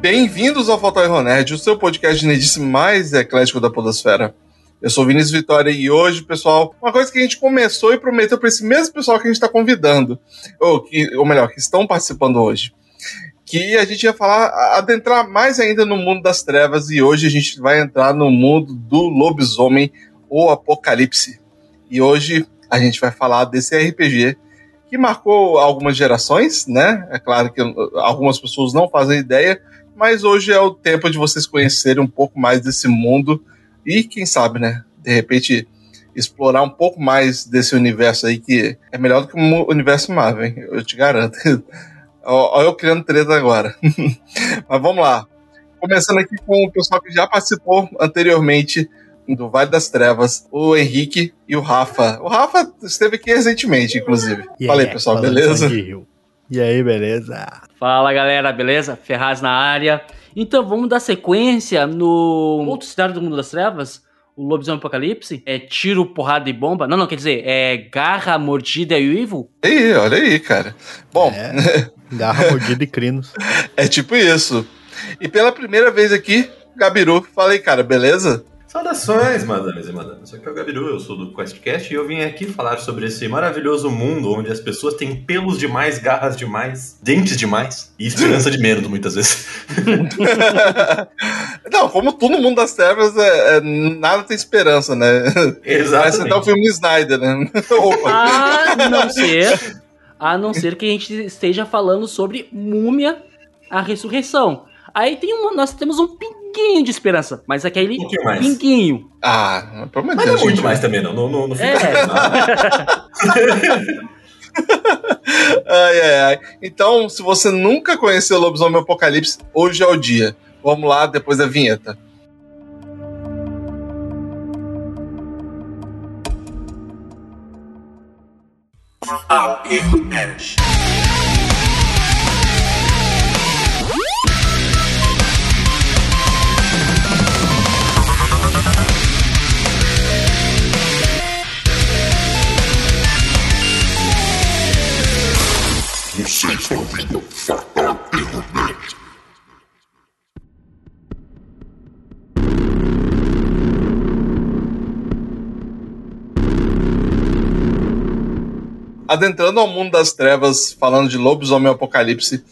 Bem-vindos ao Fatal Erro o seu podcast nerdice mais eclético da podosfera. Eu sou Vinícius Vitória e hoje, pessoal, uma coisa que a gente começou e prometeu para esse mesmo pessoal que a gente está convidando, ou, que, ou melhor, que estão participando hoje, que a gente ia falar, adentrar mais ainda no mundo das trevas e hoje a gente vai entrar no mundo do lobisomem ou apocalipse. E hoje a gente vai falar desse RPG que marcou algumas gerações, né? É claro que algumas pessoas não fazem ideia, mas hoje é o tempo de vocês conhecerem um pouco mais desse mundo e, quem sabe, né? De repente explorar um pouco mais desse universo aí que é melhor do que o universo Marvel, hein? eu te garanto. Olha eu criando treta agora. mas vamos lá. Começando aqui com o pessoal que já participou anteriormente do Vale das Trevas, o Henrique e o Rafa. O Rafa esteve aqui recentemente, inclusive. Yeah, Fala aí, pessoal, beleza? E aí, beleza? Fala, galera, beleza? Ferraz na área. Então, vamos dar sequência no outro cenário do Mundo das Trevas, o Lobisomem Apocalipse. É tiro, porrada e bomba. Não, não, quer dizer, é garra, mordida e uivo. Aí, olha aí, cara. Bom... É, garra, mordida e crinos. é tipo isso. E pela primeira vez aqui, Gabiru, falei, cara, beleza? Saudações, madames e madames. Aqui é o Gabiru, eu sou do QuestCast e eu vim aqui falar sobre esse maravilhoso mundo onde as pessoas têm pelos demais, garras demais, dentes demais e esperança de menos, muitas vezes. Não, como tudo no mundo das trevas, é, é, nada tem esperança, né? Exatamente. Parece até o filme Snyder, né? a não ser, a não ser que a gente esteja falando sobre Múmia, a ressurreição. Aí tem uma, nós temos um pinguinho de esperança, mas aquele um pinguinho. Ah, pelo menos Mas não é muito mais também, não. Não, não, não fica. É. ai, ai, ai. Então, se você nunca conheceu o Lobisomem Apocalipse, hoje é o dia. Vamos lá, depois da vinheta. Erro Adentrando ao mundo das trevas, falando de lobisomem apocalipse,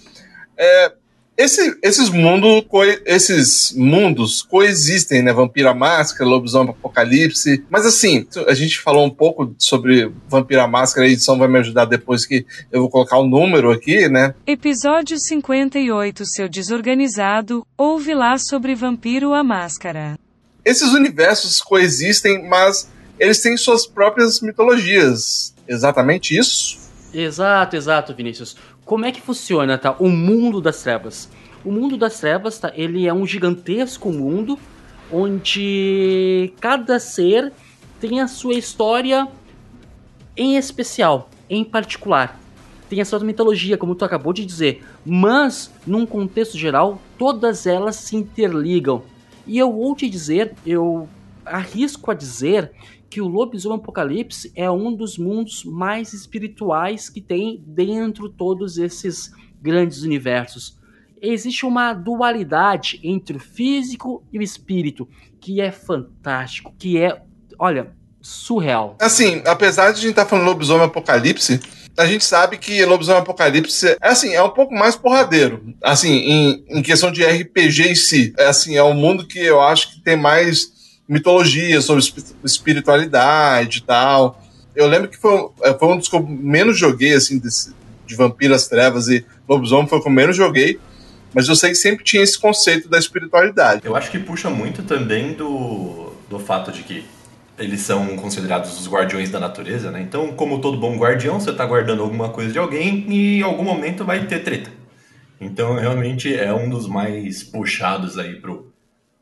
é, esse, esses, mundo, esses mundos coexistem, né? Vampira Máscara, Lobisomem Apocalipse. Mas assim, a gente falou um pouco sobre Vampira Máscara, a edição vai me ajudar depois que eu vou colocar o um número aqui, né? Episódio 58, Seu Desorganizado, ouve lá sobre Vampiro a Máscara. Esses universos coexistem, mas eles têm suas próprias mitologias. Exatamente isso? Exato, exato, Vinícius como é que funciona, tá? O mundo das trevas. O mundo das trevas, tá? Ele é um gigantesco mundo onde cada ser tem a sua história em especial, em particular. Tem a sua mitologia, como tu acabou de dizer, mas num contexto geral, todas elas se interligam. E eu vou te dizer, eu arrisco a dizer que o Lobisomem Apocalipse é um dos mundos mais espirituais que tem dentro todos esses grandes universos. Existe uma dualidade entre o físico e o espírito que é fantástico, que é, olha, surreal. Assim, apesar de a gente estar tá falando Lobisomem Apocalipse, a gente sabe que Lobisomem Apocalipse é assim, é um pouco mais porradeiro. Assim, em, em questão de RPG em si. É assim, é um mundo que eu acho que tem mais mitologia, sobre espiritualidade e tal. Eu lembro que foi, é, foi um dos que eu menos joguei, assim, desse, de Vampiras Trevas e Lobisomem foi o que eu menos joguei. Mas eu sei que sempre tinha esse conceito da espiritualidade. Eu acho que puxa muito também do, do fato de que eles são considerados os guardiões da natureza, né? Então, como todo bom guardião, você está guardando alguma coisa de alguém e em algum momento vai ter treta. Então, realmente é um dos mais puxados aí pro,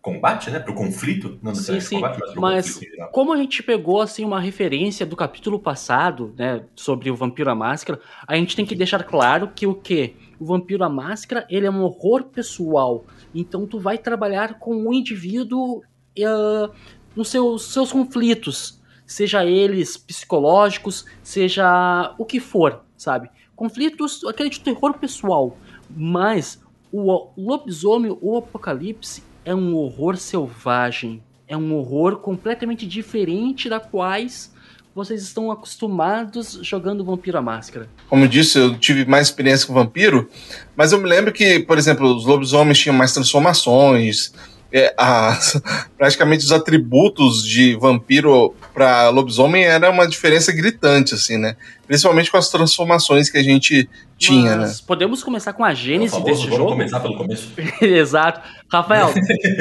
combate, né? Pro conflito, não sim, sim. combate, mas, mas como a gente pegou assim uma referência do capítulo passado, né, sobre o Vampiro à Máscara, a gente tem que deixar claro que o que o Vampiro à Máscara, ele é um horror pessoal. Então tu vai trabalhar com o indivíduo uh, nos seus, seus conflitos, seja eles psicológicos, seja o que for, sabe? Conflitos, aquele de terror pessoal. Mas o lobisomem ou apocalipse é um horror selvagem. É um horror completamente diferente da quais vocês estão acostumados jogando Vampiro à Máscara. Como disse, eu tive mais experiência com vampiro, mas eu me lembro que, por exemplo, os lobisomens tinham mais transformações. É, praticamente os atributos de vampiro para lobisomem era uma diferença gritante, assim, né? Principalmente com as transformações que a gente tinha, Mas né? Podemos começar com a gênese desse vamos jogo? começar pelo começo. Exato. Rafael,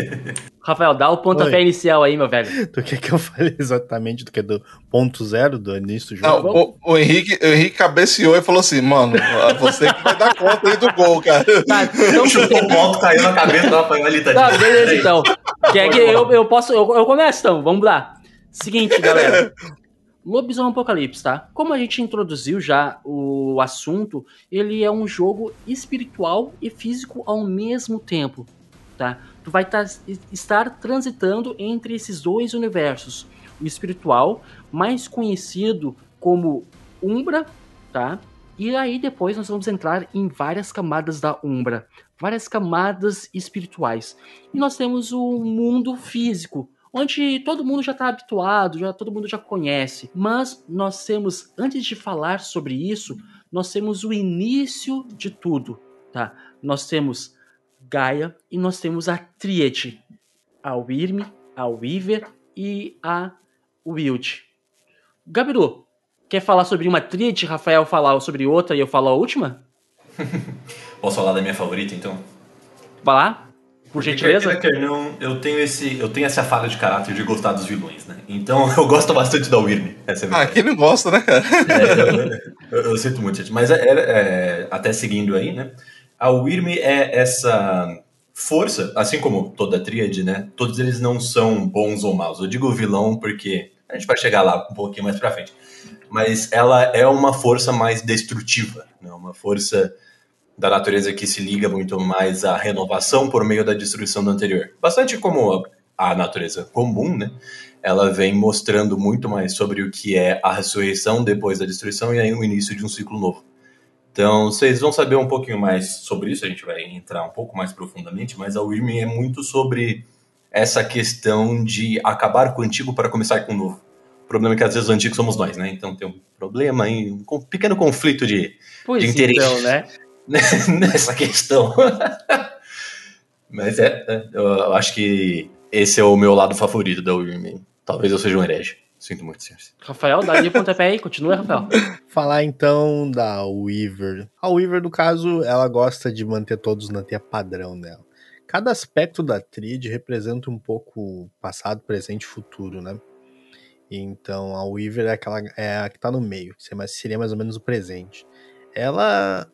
Rafael, dá o pontapé Oi. inicial aí, meu velho. Do que que eu falei exatamente? Do que do ponto zero do início do Não, jogo? o, o Henrique, o Henrique cabeceou e falou assim, mano, você que vai dar conta aí do gol, cara. Tá, então, Chutou o ponto, caiu na cabeça do Rafael ali, tá Tá, beleza então. Quer que eu, eu posso. Eu, eu começo então, vamos lá. Seguinte, galera. Lobisomem Apocalipse, tá? Como a gente introduziu já o assunto, ele é um jogo espiritual e físico ao mesmo tempo, tá? Tu vai estar transitando entre esses dois universos. O espiritual, mais conhecido como Umbra, tá? E aí depois nós vamos entrar em várias camadas da Umbra, várias camadas espirituais. E nós temos o mundo físico, onde todo mundo já está habituado, já todo mundo já conhece. Mas nós temos, antes de falar sobre isso, nós temos o início de tudo, tá? Nós temos Gaia e nós temos a Tríade, a Wyrm, a Weaver e a Wild. Gabiru, quer falar sobre uma tríade, Rafael falar sobre outra e eu falar a última? Posso falar da minha favorita, então? Vai lá, por gentileza. Quer não, eu tenho, esse, eu tenho essa falha de caráter de gostar dos vilões, né? Então eu gosto bastante da Wyrm. É Ah, quem não gosta, né, cara? É, eu, eu- eu sinto muito, gente. Mas é, é- é, até seguindo aí, né? A Wyrm é essa força, assim como toda a tríade, né? Todos eles não são bons ou maus. Eu digo vilão porque a gente vai chegar lá um pouquinho mais pra frente. Mas ela é uma força mais destrutiva, né? Uma força da natureza que se liga muito mais à renovação por meio da destruição do anterior. Bastante como a natureza comum, né? Ela vem mostrando muito mais sobre o que é a ressurreição depois da destruição e aí o início de um ciclo novo. Então, vocês vão saber um pouquinho mais sobre isso, a gente vai entrar um pouco mais profundamente, mas a Wyrm é muito sobre essa questão de acabar com o antigo para começar com o novo. O problema é que às vezes o antigo somos nós, né? Então tem um problema aí, um pequeno conflito de Pois de interesse. então, né? nessa questão. Mas é, é, eu acho que esse é o meu lado favorito da Wyrm. Talvez eu seja um herege. Sinto muito, senhores. Rafael, dá o pontapé aí, continua, Rafael. Falar então da Weaver. A Weaver, no caso, ela gosta de manter todos na teia padrão dela. Cada aspecto da tríade representa um pouco passado, presente e futuro, né? Então a Weaver é, aquela, é a que tá no meio, seria mais ou menos o presente. Ela,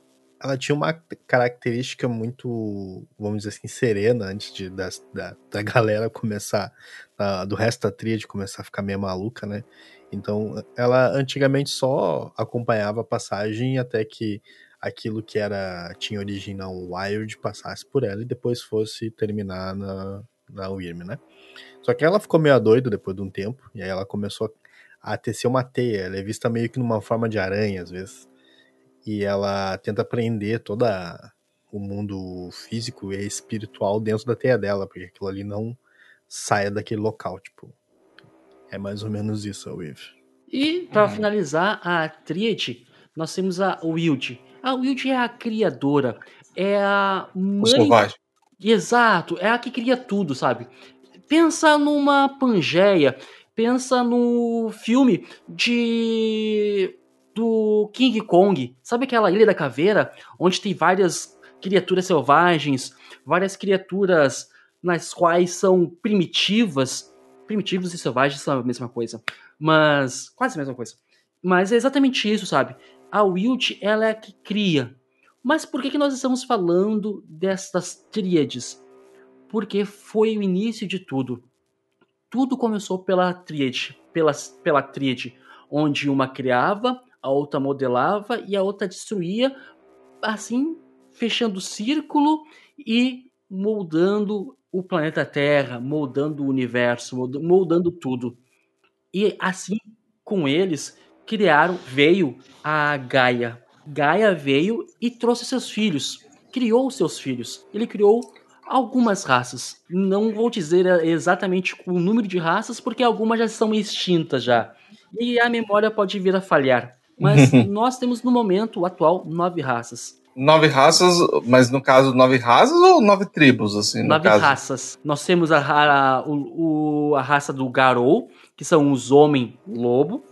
ela tinha uma característica muito, vamos dizer assim, serena antes de, da, da, da galera começar, da- do resto da tríade começar a ficar meio maluca, né? Então, ela antigamente só acompanhava a passagem até que aquilo que era tinha origem na Wild passasse por ela e depois fosse terminar na, na Wyrm, né? Só que ela ficou meio doida depois de um tempo, e aí ela começou a tecer uma teia. Ela é vista meio que numa forma de aranha, às vezes. E ela tenta prender toda o mundo físico e espiritual dentro da teia dela, porque aquilo ali não saia daquele local, tipo. É mais ou menos isso a Weave. E para finalizar a tríade, nós temos a Wild. A Wild é a criadora, é a mãe. Exato, é a que cria tudo, sabe? Pensa numa Pangeia, pensa no filme de do King Kong, sabe aquela Ilha da Caveira, onde tem várias criaturas selvagens, várias criaturas nas quais são primitivas, primitivos e selvagens são a mesma coisa, mas quase a mesma coisa. Mas é exatamente isso, sabe? A Wild, ela é a que cria. Mas por que, que nós estamos falando destas tríades? Porque foi o início de tudo. Tudo começou pela tríade, pela, pela tríade, onde uma criava, a outra modelava e a outra destruía, assim, fechando o círculo e moldando o planeta Terra, moldando o universo, molda- moldando tudo. E assim, com eles, criaram, veio a Gaia. Gaia veio e trouxe seus filhos. criou seus filhos. Ele criou algumas raças. Não vou dizer exatamente o número de raças, porque algumas já são extintas já. E a memória pode vir a falhar. Mas nós temos no momento atual nove raças. Nove raças, mas no caso nove raças ou nove tribos, assim? nove caso? raças. Nós temos a, a, o, a raça do Garou, que são os homem-lobo.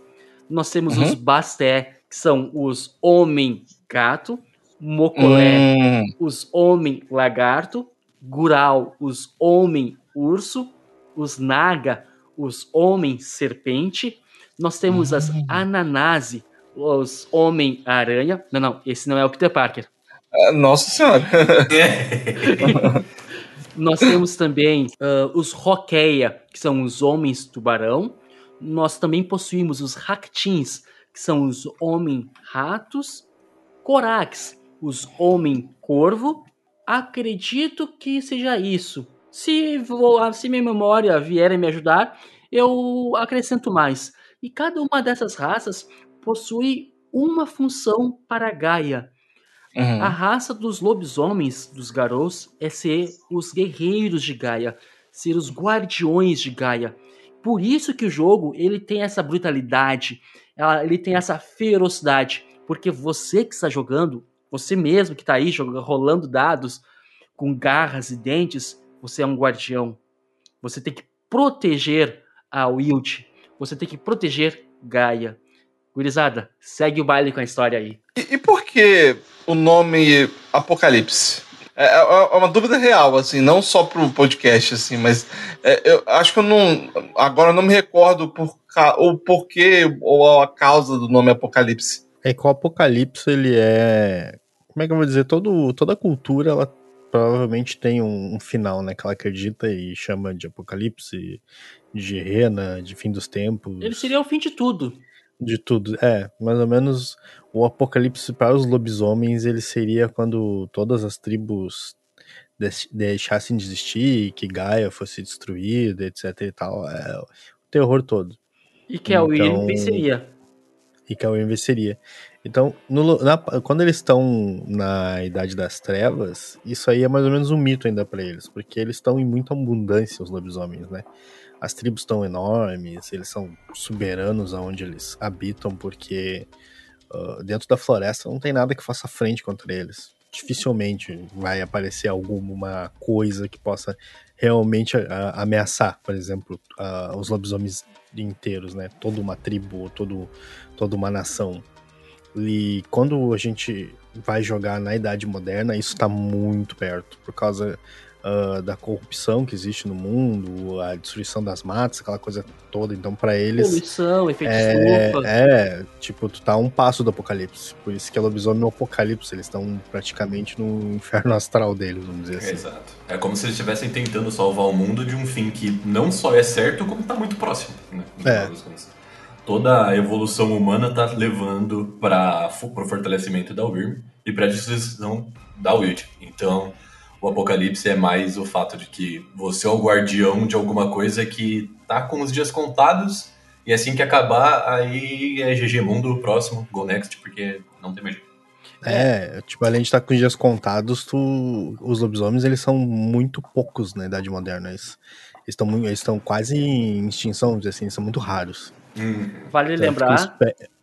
Nós temos uhum. os Basté, que são os homem-gato. Mocolé, hum. os homem-lagarto. Gural, os homem-urso. Os Naga, os homem-serpente. Nós temos as hum. Ananase, os Homem-Aranha. Não, não, esse não é o Peter Parker. Ah, nossa Senhora! Nós temos também uh, os Roqueia, que são os Homens-Tubarão. Nós também possuímos os Ractins, que são os Homem-Ratos. Corax, os Homem-Corvo. Acredito que seja isso. Se, vou, se minha memória vier a me ajudar, eu acrescento mais. E cada uma dessas raças possui uma função para Gaia. Uhum. A raça dos lobisomens, dos garous, é ser os guerreiros de Gaia, ser os guardiões de Gaia. Por isso que o jogo ele tem essa brutalidade, ele tem essa ferocidade, porque você que está jogando, você mesmo que está aí jogando, rolando dados com garras e dentes, você é um guardião. Você tem que proteger a Wild, você tem que proteger Gaia. Gurizada, segue o baile com a história aí. E, e por que o nome Apocalipse? É, é, é, uma dúvida real, assim, não só pro podcast, assim, mas é, eu acho que eu não. Agora eu não me recordo por, o porquê ou a causa do nome Apocalipse. É que o Apocalipse, ele é. Como é que eu vou dizer? Todo, toda cultura, ela provavelmente tem um, um, final, né? Que ela acredita e chama de Apocalipse, de Rena, de fim dos tempos. Ele seria o fim de tudo. De tudo, é. Mais ou menos o apocalipse para os lobisomens ele seria quando todas as tribos deixassem de existir, que Gaia fosse destruída, etc e tal. É, o terror todo. E que a então, venceria. E que a Wyrm venceria. Então, no, na, quando eles estão na Idade das Trevas, isso aí é mais ou menos um mito ainda para eles, porque eles estão em muita abundância, os lobisomens, né? As tribos estão enormes, eles são soberanos aonde eles habitam, porque uh, dentro da floresta não tem nada que faça frente contra eles. Dificilmente vai aparecer alguma coisa que possa realmente uh, ameaçar, por exemplo, uh, os lobisomens inteiros, né? Toda uma tribo, todo, toda uma nação. E quando a gente vai jogar na Idade Moderna, isso está muito perto, por causa uh, da corrupção que existe no mundo, a destruição das matas, aquela coisa toda. Então, para eles. Poluição, efeito é, estufa. É, tipo, tu tá a um passo do apocalipse. Por isso que é lobisomem no apocalipse. Eles estão praticamente no inferno astral deles, vamos dizer assim. Exato. É como se eles estivessem tentando salvar o mundo de um fim que não só é certo, como tá muito próximo. Né? É. Toda a evolução humana tá levando para o fortalecimento da Wyrm e para a destruição da Wild. Então, o Apocalipse é mais o fato de que você é o guardião de alguma coisa que tá com os dias contados e assim que acabar, aí é GG Mundo próximo, Go Next, porque não tem mais jeito. É, tipo, além de estar tá com os dias contados, tu, os lobisomens eles são muito poucos na Idade Moderna. Eles estão, eles estão quase em extinção, dizer assim, são muito raros. Hum. Vale então, lembrar.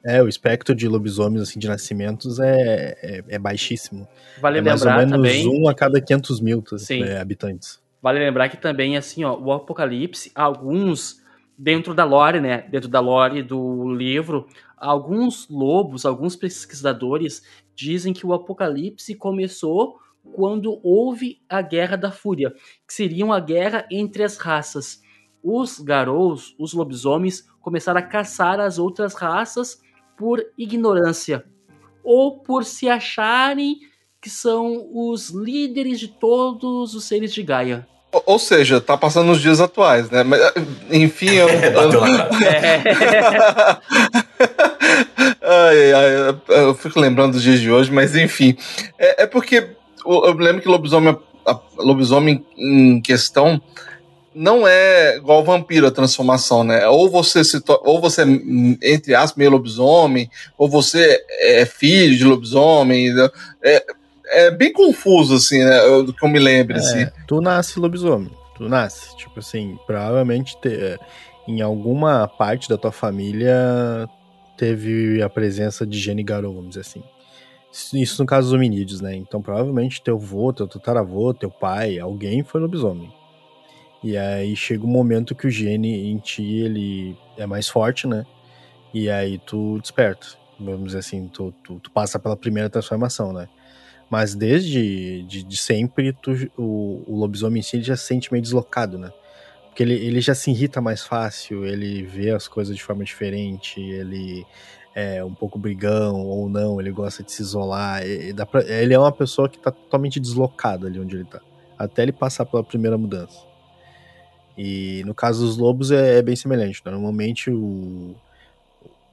É, o espectro de lobisomens assim, de nascimentos é, é, é baixíssimo. Vale é mais lembrar ou menos também... um a cada 500 mil é, habitantes. Vale lembrar que também, assim, ó, o Apocalipse, alguns, dentro da lore, né, dentro da lore do livro, alguns lobos, alguns pesquisadores dizem que o Apocalipse começou quando houve a Guerra da Fúria, que seria uma guerra entre as raças. Os garous, os lobisomens, começaram a caçar as outras raças por ignorância ou por se acharem que são os líderes de todos os seres de Gaia. Ou seja, tá passando nos dias atuais, né? Mas, enfim, eu. eu... É. ai, ai, eu fico lembrando dos dias de hoje, mas enfim. É, é porque eu lembro que lobisomem, lobisomem em questão não é igual vampiro a transformação, né? Ou você se ou você entre aspas meio lobisomem, ou você é filho de lobisomem. Né? É, é bem confuso, assim, né? Do que eu me lembro, É, assim. tu nasce lobisomem. Tu nasce. Tipo assim, provavelmente te- é, em alguma parte da tua família teve a presença de gene Garou, vamos dizer assim. Isso- Isso no caso dos hominídeos, né? Então provavelmente teu avô, teu tataravô, teu pai, alguém foi lobisomem. E aí chega um momento que o gene em ti, ele é mais forte, né? E aí tu desperta. Vamos dizer assim, tu, tu, tu passa pela primeira transformação, né? Mas desde de, de sempre, tu, o, o lobisomem em si ele já se sente meio deslocado, né? Porque ele, ele já se irrita mais fácil, ele vê as coisas de forma diferente, ele é um pouco brigão ou não, ele gosta de se isolar. e- e dá pra- ele é uma pessoa que tá totalmente deslocada ali onde ele tá. Até ele passar pela primeira mudança. E no caso dos lobos é, é bem semelhante. né? Normalmente o,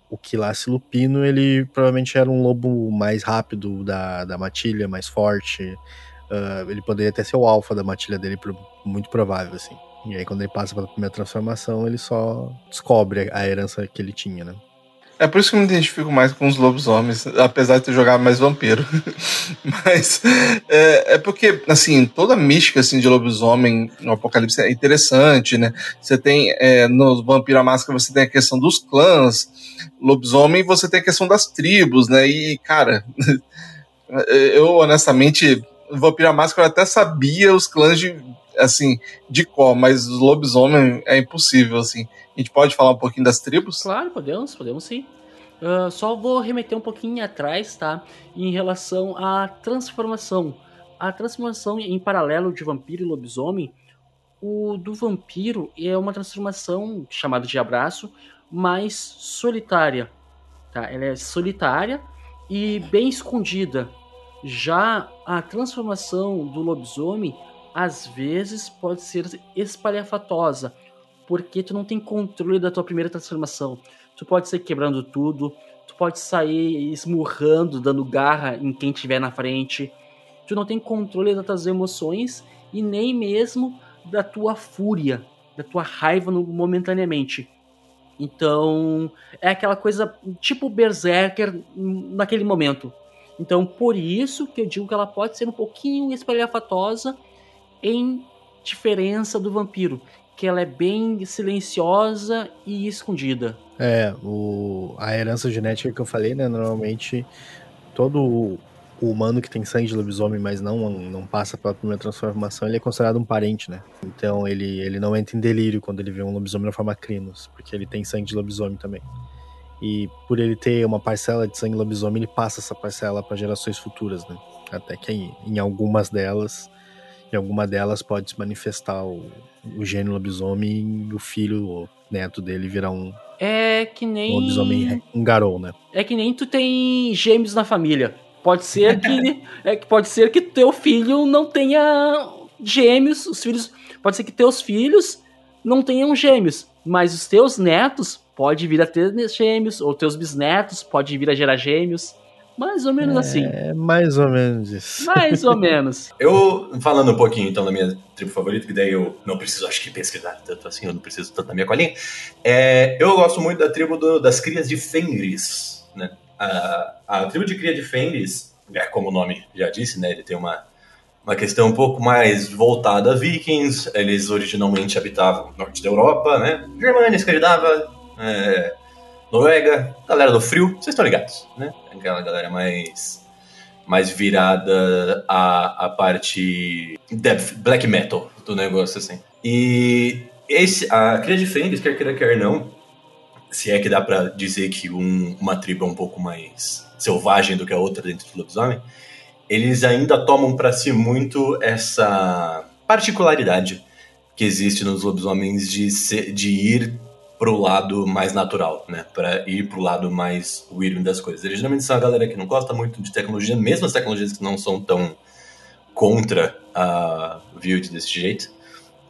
o Quilace Lupino, ele provavelmente era um lobo mais rápido da, da matilha, mais forte. Ah, ele poderia até ser o alfa da matilha dele, muito provável, assim. E aí, quando ele passa pela primeira transformação, ele só descobre a herança que ele tinha, né? É por isso que eu me identifico mais com os lobisomens, apesar de ter jogado mais vampiro. Mas é, é porque, assim, toda a mística assim, de lobisomem no Apocalipse é interessante, né? Você tem, é, no Vampiro à Máscara, você tem a questão dos clãs, lobisomem, você tem a questão das tribos, né? E, cara, eu honestamente, Vampiro à Máscara eu até sabia os clãs de, assim, de cor, mas os lobisomem é impossível, assim. A gente pode falar um pouquinho das tribos? Claro, podemos, podemos sim. Ah, só vou remeter um pouquinho atrás, tá? Em relação à transformação. A transformação em paralelo de vampiro e lobisomem, o do vampiro é uma transformação chamada de abraço, mais solitária, tá? Ela é solitária e bem escondida. Já a transformação do lobisomem, às vezes, pode ser espalhafatosa, porque tu não tem controle da tua primeira transformação. Tu pode sair quebrando tudo, tu pode sair esmurrando, dando garra em quem tiver na frente. Tu não tem controle das tuas emoções e nem mesmo da tua fúria, da tua raiva momentaneamente. Então, é aquela coisa tipo Berserker naquele momento. Então, por isso que eu digo que ela pode ser um pouquinho espalhafatosa em diferença do vampiro, que ela é bem silenciosa e escondida. É, o, a herança genética que eu falei, né? Normalmente todo humano que tem sangue de lobisomem, mas não, não passa pela primeira transformação, ele é considerado um parente, né? Então ele, ele não entra em delírio quando ele vê um lobisomem na forma Crinos, porque ele tem sangue de lobisomem também. E por ele ter uma parcela de sangue lobisomem, ele passa essa parcela para gerações futuras, né? Até que em, em algumas delas, em alguma delas pode se manifestar o, o gênio lobisomem e o filho ou neto dele virar um, É que nem. um lobisomem, um garou, né? É que nem tu tem gêmeos na família. Pode ser que. é que pode ser que teu filho não tenha gêmeos. Os filhos. Pode ser que teus filhos não tenham gêmeos. Mas os teus netos pode vir a ter gêmeos. Ou teus bisnetos pode vir a gerar gêmeos. Mais ou menos assim. É mais ou menos isso. Mais ou menos. Eu, falando um pouquinho então da minha tribo favorita, que daí eu não preciso, acho que pesquisar tanto assim, eu não preciso tanto da minha colinha. É, eu gosto muito da tribo do- das crias de Fenris, né? A, a tribo de cria de Fenris, é como o nome já disse, né? Ele tem uma, uma questão um pouco mais voltada a vikings. Eles originalmente habitavam no norte da Europa, né? Germânia, Escandinava, é, Noruega, galera do frio, vocês estão ligados, né? Aquela galera mais mais virada à, à parte death, black metal do negócio, assim. E esse, a Cria de Fenris, quer queira, quer não, se é que dá pra dizer que um- uma tribo é um pouco mais selvagem do que a outra dentro do lobisomem, eles ainda tomam pra si muito essa particularidade que existe nos lobisomens de, ser, de ir pro lado mais natural, né? Pra ir pro lado mais weird das coisas. Eles geralmente são a galera que não gosta muito de tecnologia, mesmo as tecnologias que não são tão contra a Wild desse jeito.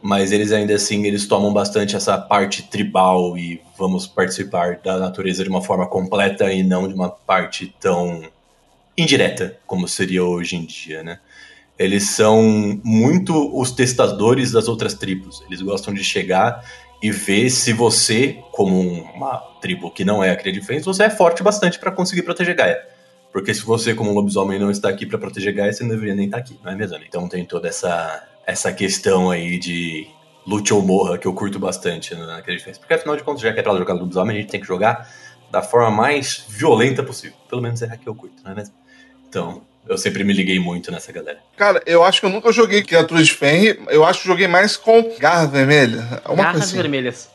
Mas eles ainda assim, eles tomam bastante essa parte tribal e vamos participar da natureza de uma forma completa e não de uma parte tão indireta como seria hoje em dia, né? Eles são muito os testadores das outras tribos. Eles gostam de chegar e ver se você, como uma tribo que não é a Cria de Fênix, você é forte bastante para conseguir proteger Gaia. Porque se você, como lobisomem, não está aqui para proteger Gaia, você não deveria nem estar aqui, não é mesmo? Então tem toda essa, essa questão aí de lute ou morra que eu curto bastante né, naquele diferença. Porque afinal de contas, já que é pra jogar lobisomem, a gente tem que jogar da forma mais violenta possível. Pelo menos é a que eu curto, não é mesmo? Então, eu sempre me liguei muito nessa galera. Cara, eu acho que eu nunca joguei criatura de Fenrir. Eu acho que joguei mais com garra vermelha. Uma Garras assim. vermelhas.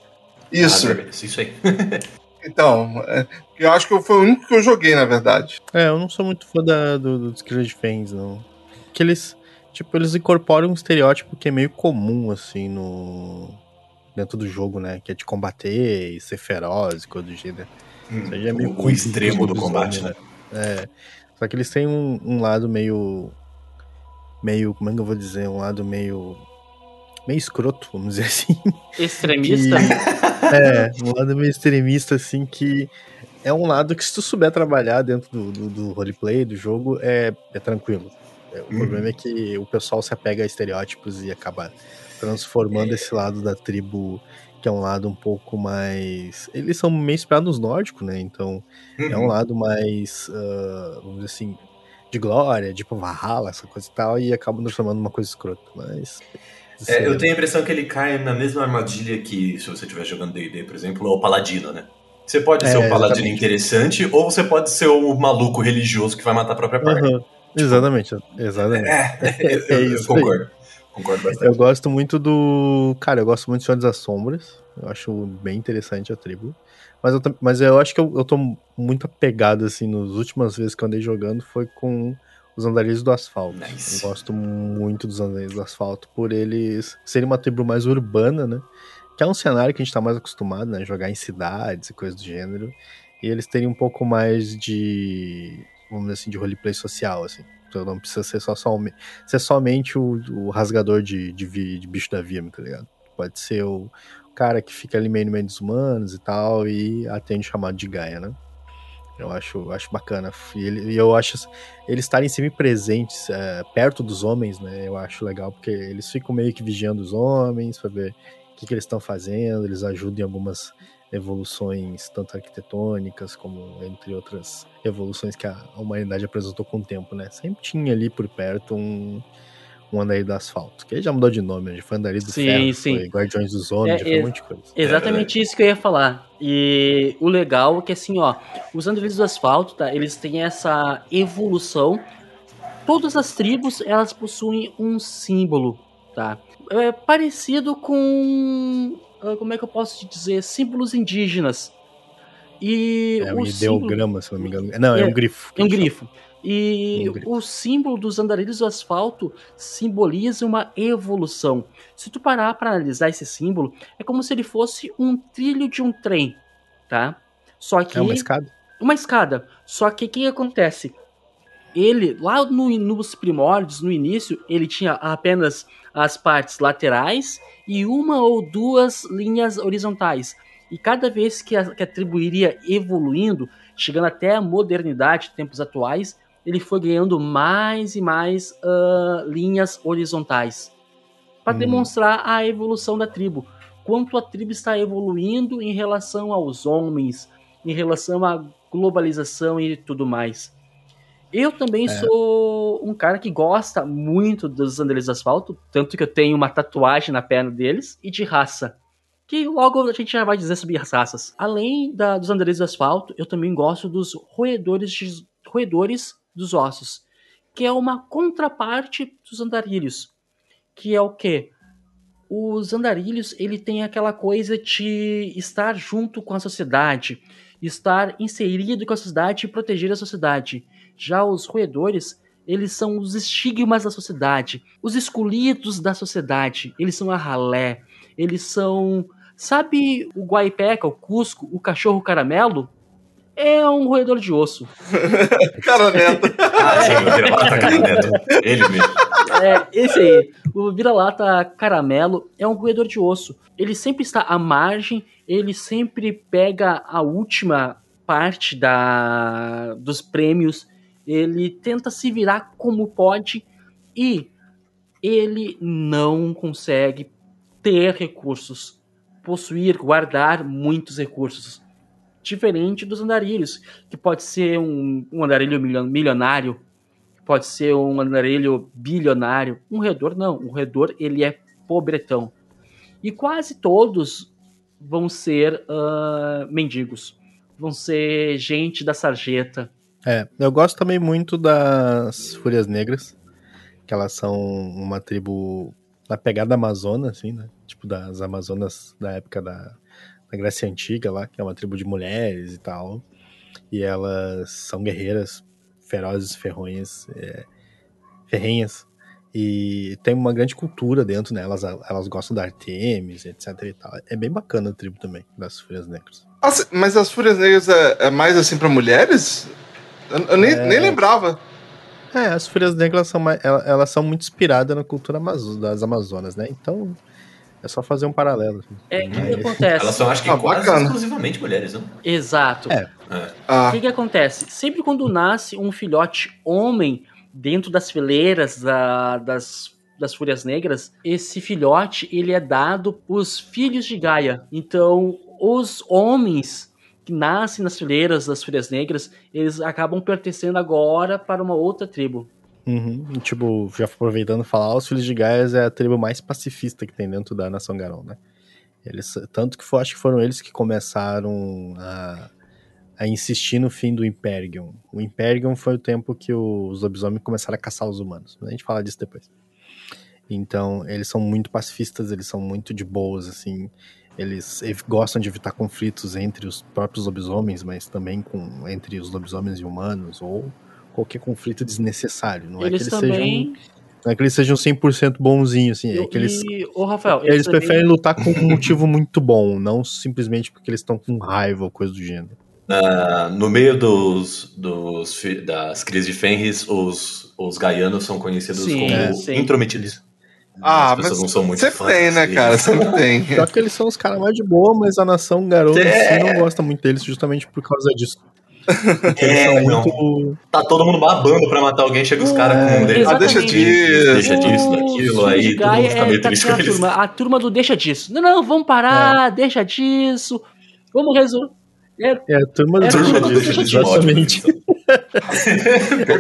Isso. Vermelho, isso aí. Então, é, eu acho que foi o único que eu joguei, na verdade. É, eu não sou muito fã da, do, dos Killers Fans, não. Que eles, tipo, eles incorporam um estereótipo que é meio comum, assim, no... Dentro do jogo, né? Que é de combater e ser feroz e coisa do gênero. Isso aí é meio o, extremo do combate, lobisomens, né? É. Só que eles têm um, um lado meio. Meio. Como é que eu vou dizer? Um lado meio. Meio escroto, vamos dizer assim. Extremista. É, um lado meio extremista, assim, que é um lado que se tu souber trabalhar dentro do, do, do roleplay, do jogo, é, é tranquilo. É, O Uhum. problema é que o pessoal se apega a estereótipos e acaba transformando esse lado da tribo, que é um lado um pouco mais. Eles são meio inspirados nórdicos, né? Então é um Uhum. lado mais, ah, vamos dizer assim, de glória, tipo Valhalla, essa coisa e tal, e acabam transformando numa coisa escrota. Mas. É, eu tenho a impressão que ele cai na mesma armadilha que, se você estiver jogando D&D, por exemplo, é o Paladino, né? Você pode ser É, um paladino exatamente. interessante, ou você pode ser o maluco religioso que vai matar a própria parte. Aham, Exatamente, exatamente. É, eu, É eu isso aí. concordo. Concordo bastante. Eu gosto muito do. Cara, eu gosto muito do Senhor das Sombras. Eu acho bem interessante a tribo. Mas eu, mas eu acho que eu, eu tô muito apegado, assim, nas últimas vezes que eu andei jogando foi com os Andarilhos do Asfalto. Nice. Eu gosto muito dos Andarilhos do Asfalto por eles serem uma tribo mais urbana, né? Que é um cenário que a gente tá mais acostumado, né? Jogar em cidades e coisas do gênero. E eles terem um pouco mais de. Vamos dizer assim, de roleplay social, assim. Então não precisa ser só somente, ser somente o, o rasgador de, de, de bicho da Vima, tá ligado? Pode ser o cara que fica ali meio no meio dos humanos e tal, e atende chamado de Gaia, né? Eu acho, acho bacana. E, ele- eu acho eles estarem sempre presentes é, perto dos homens, né? Eu acho legal, porque eles ficam meio que vigiando os homens pra ver o que, que eles estão fazendo, eles ajudam em algumas evoluções, tanto arquitetônicas como entre outras evoluções que a humanidade apresentou com o tempo, né? Sempre tinha ali por perto um, um andarilho do asfalto, que aí já mudou de nome, né? Já foi andarilho do Sim, ferro, sim. foi guardiões dos homens, É, já foi é- um monte de coisa. Exatamente isso que eu ia falar. E o legal é que assim, ó, os andarilhos do asfalto, tá? Eles têm essa evolução. Todas as tribos, elas possuem um símbolo, tá? É parecido com como é que eu posso te dizer, símbolos indígenas. E É um o símbolo- ideograma, se não me engano. Não, é, É, um grifo. que É um grifo. E Um grifo. o símbolo dos andarilhos do asfalto simboliza uma evolução. Se tu parar para analisar esse símbolo, é como se ele fosse um trilho de um trem, tá? Só que. É uma escada? uma escada. Só que o que acontece? Ele, lá no, nos primórdios, no início, ele tinha apenas as partes laterais e uma ou duas linhas horizontais. E cada vez que a, que a tribo iria evoluindo, chegando até a modernidade, tempos atuais, ele foi ganhando mais e mais ah, linhas horizontais. Para Hum. demonstrar a evolução da tribo. Quanto a tribo está evoluindo em relação aos homens, em relação à globalização e tudo mais. Eu também É. sou um cara que gosta muito dos Andarilhos do Asfalto, tanto que eu tenho uma tatuagem na perna deles, e de raça. Que logo a gente já vai dizer sobre as raças. Além da, dos Andarilhos do Asfalto, eu também gosto dos roedores, de- roedores dos ossos, que é uma contraparte dos andarilhos. Que é o quê? Os andarilhos, ele tem aquela coisa de estar junto com a sociedade, estar inserido com a sociedade e proteger a sociedade. Já os roedores, eles são os estigmas da sociedade, os excluídos da sociedade. Eles são a ralé, eles são. Sabe o guaipeca, o cusco, o cachorro caramelo? É um roedor de osso. Cara, Neto. Ah, sim, o vira-lata cara neto. Ele mesmo. É, esse aí. O vira-lata caramelo é um roedor de osso. Ele sempre está à margem, ele sempre pega a última parte da, dos prêmios, ele tenta se virar como pode e ele não consegue ter recursos, possuir, guardar muitos recursos. diferente dos andarilhos, que pode ser um, um andarilho milionário, pode ser um andarilho bilionário. Um roedor não, um roedor ele é pobretão. E quase todos vão ser uh, mendigos, vão ser gente da sarjeta. É, eu gosto também muito das Fúrias Negras, que elas são uma tribo na pegada amazona, assim, né? Tipo das Amazonas da época da, da Grécia Antiga lá, que é uma tribo de mulheres e tal. E elas são guerreiras ferozes, ferronhas, é, ferrenhas. E tem uma grande cultura dentro, né? Elas, elas gostam da Artemis, etc e tal. É bem bacana a tribo também, das Fúrias Negras. Mas as Fúrias Negras é, é mais assim para mulheres? Eu, eu nem, é... nem lembrava. É, as Fúrias Negras são, elas são muito inspiradas na cultura das Amazonas, né? Então, é só fazer um paralelo. É, o que, que, acontece? Elas são, acho que, ah, quase bacana. exclusivamente mulheres, não? Exato. É. é. Ah. O que, que acontece? Sempre quando nasce um filhote homem dentro das fileiras da, das, das Fúrias Negras, esse filhote ele é dado os filhos de Gaia. Então, os homens que nascem nas fileiras das Fúrias Negras, eles acabam pertencendo agora para uma outra tribo. Uhum. Tipo, já aproveitando falar, os Filhos de Gaia é a tribo mais pacifista que tem dentro da Nação Garon, né? Eles, tanto que foi, acho que foram eles que começaram a, a insistir no fim do Imperium. O Imperium foi o tempo que os lobisomens começaram a caçar os humanos. A gente fala disso depois. Então, eles são muito pacifistas, eles são muito de boas, assim. Eles, gostam de evitar conflitos entre os próprios lobisomens, mas também com, entre os lobisomens e humanos, ou qualquer conflito desnecessário. Não eles é que eles também... sejam. Não é que eles sejam 100% bonzinhos, assim. É que eles, e, ô, Rafael, eles, eles preferem também... lutar com um motivo muito bom, não simplesmente porque eles estão com raiva ou coisa do gênero. Uh, no meio dos, dos, das crises de Fenris, os, os gaianos são conhecidos sim, como é, intrometidos. Ah, mas não são muito sempre tem, né, cara? Sempre tem. Só que eles são os caras mais de boa, mas a nação garoto é... não gosta muito deles justamente por causa disso. É, muito... Tá todo mundo babando pra matar alguém, chega os caras com um deles. Ah, deixa disso. Deixa disso, daquilo, aí todo mundo fica meio é, triste com a turma, a turma do deixa disso. Não, não, vamos parar, é. deixa disso. Vamos resolver. É, é a turma do, é, turma do deixa, disso, exatamente.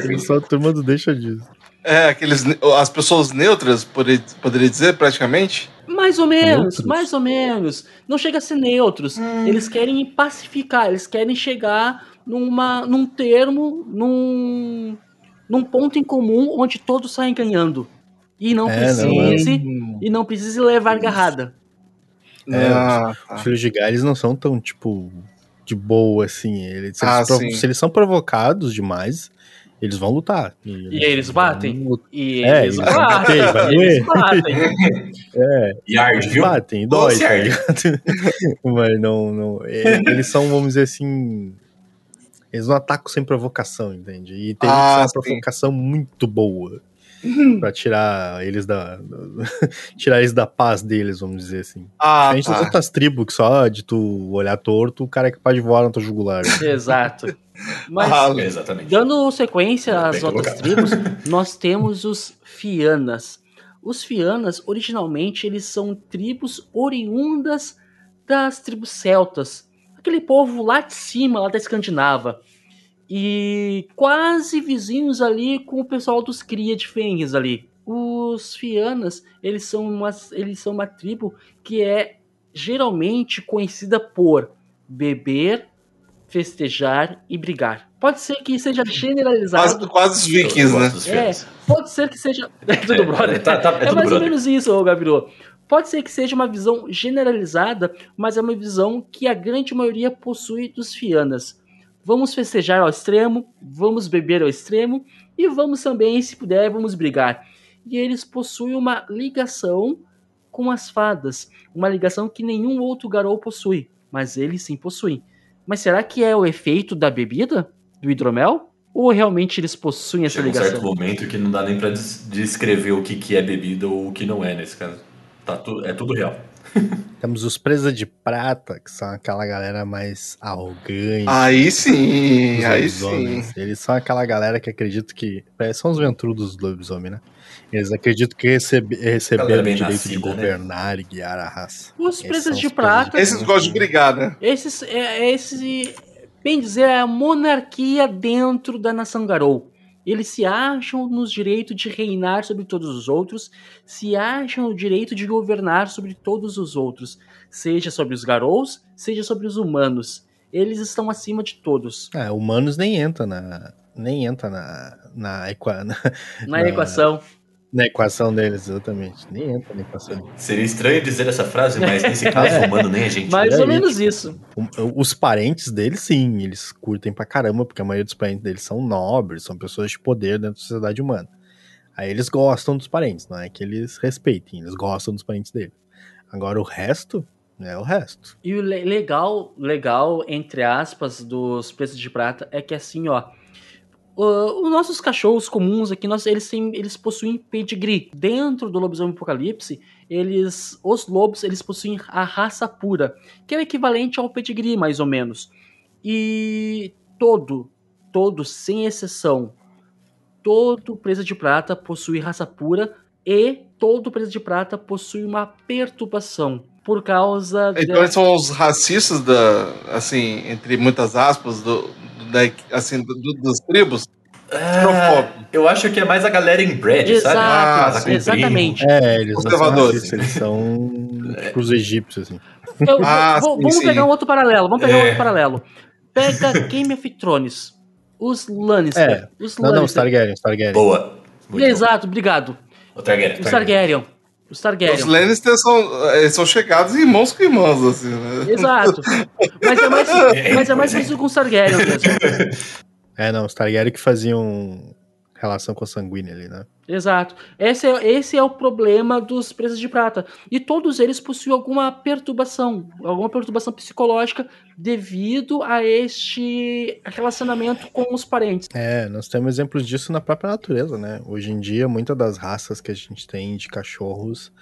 Eles são a turma do deixa disso. É, aqueles, as pessoas neutras, poderia, poderia dizer, praticamente? Mais ou menos, neutros. mais ou menos. Não chega a ser neutros. Hum. Eles querem pacificar, eles querem chegar numa, num termo, num, num ponto em comum onde todos saem ganhando. E não é, precise não é... e não precise levar garrada. É, ah, os, tá. os filhos de Gales não são tão, tipo, de boa, assim. Eles, se, ah, eles se, eles são provocados demais, eles vão lutar. E, e eles batem. E é, eles, eles batem. Vai eles batem. é, e arde, eles batem, dói. Tá Mas não, não. Eles são, vamos dizer assim. Eles não atacam sem provocação, entende? E tem ah, uma provocação muito boa. Pra tirar eles da. tirar eles da paz deles, vamos dizer assim. Ah, a gente tá. das outras tribos que só de tu olhar torto, o cara é capaz de voar na tua jugular. Exato. Mas, ah, dando sequência às outras tribos, nós temos os Fianas. Os Fianas, originalmente, eles são tribos oriundas das tribos celtas. Aquele povo lá de cima, lá da Escandinava e quase vizinhos ali com o pessoal dos cria de Fenris ali. Os Fianas, eles são uma, eles são uma tribo que é geralmente conhecida por beber, festejar e brigar. Pode ser que seja generalizado. Quase, quase os vikings, né? É, pode ser que seja. É tudo, brother. É, tá, tá, é, é mais brother. ou menos isso, Gabriel. Pode ser que seja uma visão generalizada, mas é uma visão que a grande maioria possui dos Fianas. Vamos festejar ao extremo, vamos beber ao extremo e vamos também, se puder, vamos brigar. E eles possuem uma ligação com as fadas, uma ligação que nenhum outro garou possui, mas eles sim possuem. Mas será que é o efeito da bebida, do hidromel? Ou realmente eles possuem essa Chega ligação? um certo momento que não dá nem para descrever o que, que é bebida ou o que não é nesse caso. Tá é tudo real. Temos os Presa de Prata, que são aquela galera mais arrogante. Aí sim, dos aí sim. Eles são aquela galera que acredita que. é, São os ventrudos do lobisomem, né? Eles acreditam que recebe, receberam o direito de nascida, né? governar e guiar a raça. Os Esses presas de os prata. Esses gostam de brigar, né? Esses, é, é esse, bem dizer, é a monarquia dentro da nação Garou. Eles se acham nos direitos de reinar sobre todos os outros, se acham o direito de governar sobre todos os outros, seja sobre os Garous, seja sobre os humanos. Eles estão acima de todos É, humanos nem entra na. Nem entra na, na, equa- na, na Na- equação. Na equação deles, exatamente. Nem entra na equação. Seria estranho dizer essa frase, mas nesse caso, humano nem a gente. Mais é ou menos isso. O- Os parentes deles, sim, eles curtem pra caramba, porque a maioria dos parentes deles são nobres, são pessoas de poder dentro da sociedade humana. Aí eles gostam dos parentes, não é que eles respeitem, eles gostam dos parentes deles. Agora o resto, é o resto. E o le- legal, legal, entre aspas, dos preços de prata é que assim, ó. O- os nossos cachorros comuns aqui, nós, eles, têm, eles possuem pedigree. Dentro do lobisomem apocalipse, eles, os lobos, eles possuem a raça pura, que é o equivalente ao pedigree, mais ou menos. E todo, todo, sem exceção, todo presa de prata possui raça pura e todo presa de prata possui uma perturbação por causa Então da- eles são os racistas da, assim, entre muitas aspas, do, do- da, assim, do- do- das tribos. Ah, eu acho que é mais a galera inbred, Exato, sabe? Ah, exatamente. É, eles são Conservadores. eles são tipo os egípcios, assim. Eu- Ah, vou- sim, vamos sim. pegar um outro paralelo. Vamos pegar um É. outro paralelo. Pega Game of Thrones. Os Lannister. É. Os Não, não, os Lannister. Targaryen, os Targaryen. Boa. Muito Exato, obrigado. bom. O Targaryen. Os Targaryen. Os Os Targaryen. Lannister são, eles são chegados irmãos com irmãos, assim, né? Exato. Mas é mais, mas é mais parecido com os Targaryen mesmo. É, não, os Targaryen que faziam relação com a sanguínea ali, né? Exato. Esse é, esse é o problema dos presos de prata. E todos eles possuem alguma perturbação, alguma perturbação psicológica devido a este relacionamento com os parentes. É, nós temos exemplos disso na própria natureza, né? Hoje em dia, muitas das raças que a gente tem de cachorros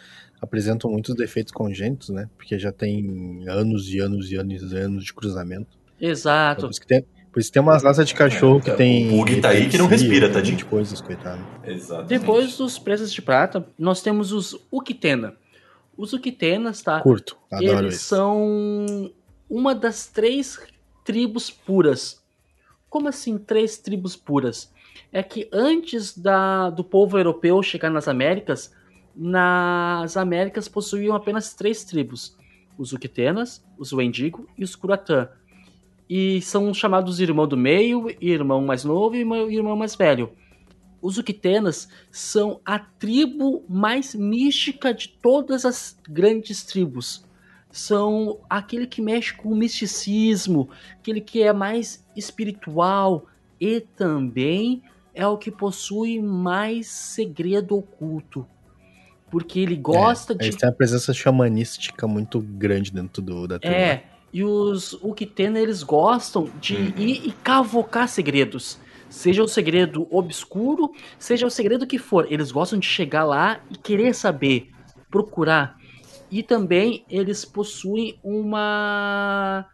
apresentam muitos defeitos congênitos, né? Porque já tem anos e anos e anos e anos de cruzamento. Exato. isso tem, por isso que tem umas raças de cachorro que É, tem. o Pug tá aí que não respira, tadinho. de coisas, coitado. Exatamente. Depois dos presos de prata, nós temos os Uktena. Os Uktenas, tá? Curto, adoro Eles isso. são uma das três tribos puras. Como assim três tribos puras? É que antes da, do povo europeu chegar nas Américas, nas Américas possuíam apenas três tribos: os Uctenas, os Wendigo e os Curatã. E são chamados irmão do meio, irmão mais novo e irmão- mais velho. Os Uctenas são a tribo mais mística de todas as grandes tribos. São aquele que mexe com o misticismo, aquele que é mais espiritual e também é o que possui mais segredo oculto. Porque ele gosta de Eles têm uma presença xamanística muito grande dentro do, da tribo. né? é, e os Uktena, eles gostam de Uhum. ir e cavocar segredos. Seja o segredo obscuro, seja o segredo que for. Eles gostam de chegar lá e querer saber, procurar. E também eles possuem uma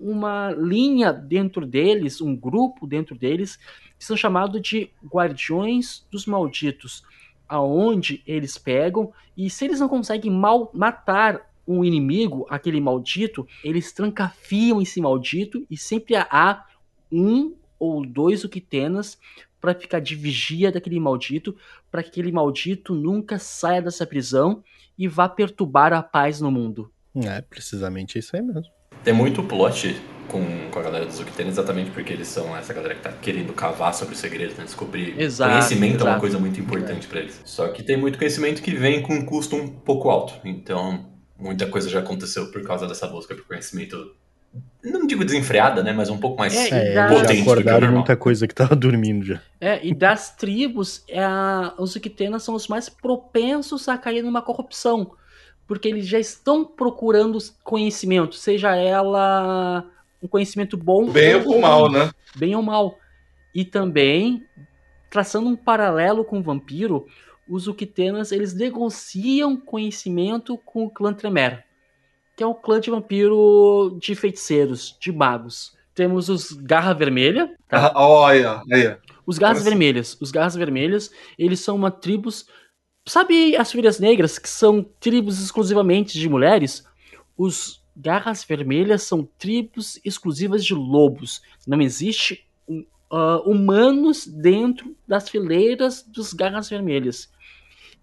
uma linha dentro deles, um grupo dentro deles, que são chamados de Guardiões dos Malditos, aonde eles pegam e se eles não conseguem mal matar um inimigo, aquele maldito, eles trancafiam esse maldito e sempre há um ou dois Uctenas para ficar de vigia daquele maldito, para que aquele maldito nunca saia dessa prisão e vá perturbar a paz no mundo. É, precisamente isso aí mesmo. Tem muito plot com, com a galera dos Octane, exatamente porque eles são essa galera que tá querendo cavar sobre os segredos, né? descobrir. Exato, conhecimento é uma exato. coisa muito importante pra eles. Só que tem muito conhecimento que vem com um custo um pouco alto. Então, muita coisa já aconteceu por causa dessa busca por conhecimento. Não digo desenfreada, né? Mas um pouco mais. É, É, e eles potente já do que o acordaram normal. muita coisa que tava dormindo já. É, e das tribos, é os Uctenas são os mais propensos a cair numa corrupção. Porque eles já estão procurando conhecimento, seja ela um conhecimento bom Bem ou ou mal, né? bem ou mal. E também, traçando um paralelo com o vampiro, os Uctenas, eles negociam conhecimento com o clã Tremere. que é o clã de vampiro de feiticeiros, de magos. Temos os Garra Vermelha, tá? Ah, olha. Os Garras Parece- Vermelhas. Os Garras Vermelhas, eles são uma tribos. Sabe as Filhas Negras, que são tribos exclusivamente de mulheres? Os Garras Vermelhas são tribos exclusivas de lobos. Não existe ah, humanos dentro das fileiras dos Garras Vermelhas.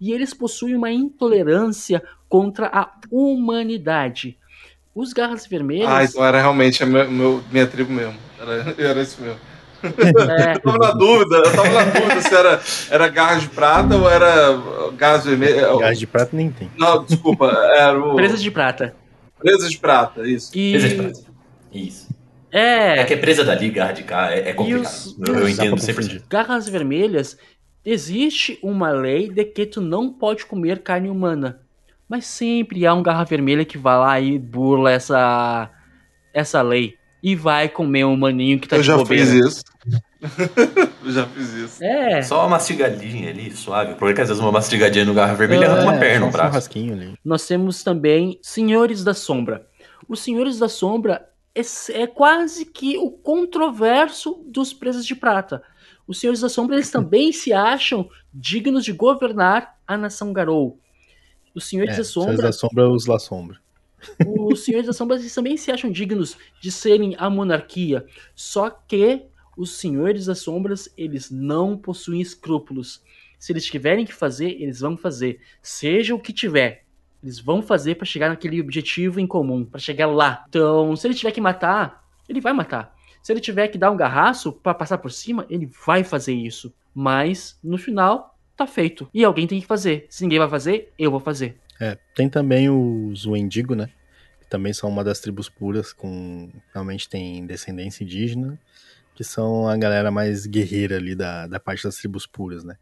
E eles possuem uma intolerância contra a humanidade. Os Garras Vermelhas. Ah, então era realmente a meu, meu- minha tribo mesmo. Era, era isso mesmo. é, Eu tava na dúvida, eu tava na dúvida se era, era garra de prata ou era gás vermelho. Gás de prata nem tem. Não, desculpa, era o. presas de prata. Presa de prata, isso. E... Presa de prata. Isso. É, É que é presa dali, garra de cá, é, é complicado. os- eu, eu entendo pra 100%. confundir. garras vermelhas, existe uma lei de que tu não pode comer carne humana. Mas sempre há um garra vermelha que vai lá e burla essa, essa lei. E vai comer um maninho que tá eu de já bobeira. fiz isso. eu já fiz isso. É, Só uma mastigadinha ali, suave. Porque às vezes uma mastigadinha no garra vermelha É, uma perna, um um braço. churrasquinho ali. nós temos também Senhores da Sombra. Os Senhores da Sombra é, é quase que o controverso dos Presas de Prata. Os Senhores da Sombra eles também se acham dignos de governar a nação Garou. Os Senhores É, da Senhores Sombra da Sombra, os La Sombra. os senhores da sombra eles também se acham dignos de serem a monarquia. Só que os senhores das sombras, eles não possuem escrúpulos. Se eles tiverem que fazer, eles vão fazer. Seja o que tiver. Eles vão fazer para chegar naquele objetivo em comum, para chegar lá. Então, se ele tiver que matar, ele vai matar. Se ele tiver que dar um garraço para passar por cima, ele vai fazer isso. Mas no final tá feito. E alguém tem que fazer. Se ninguém vai fazer, eu vou fazer. É, tem também os Wendigo, né? Que também são uma das tribos puras, com realmente tem descendência indígena, que são a galera mais guerreira ali da, da parte das tribos puras, né?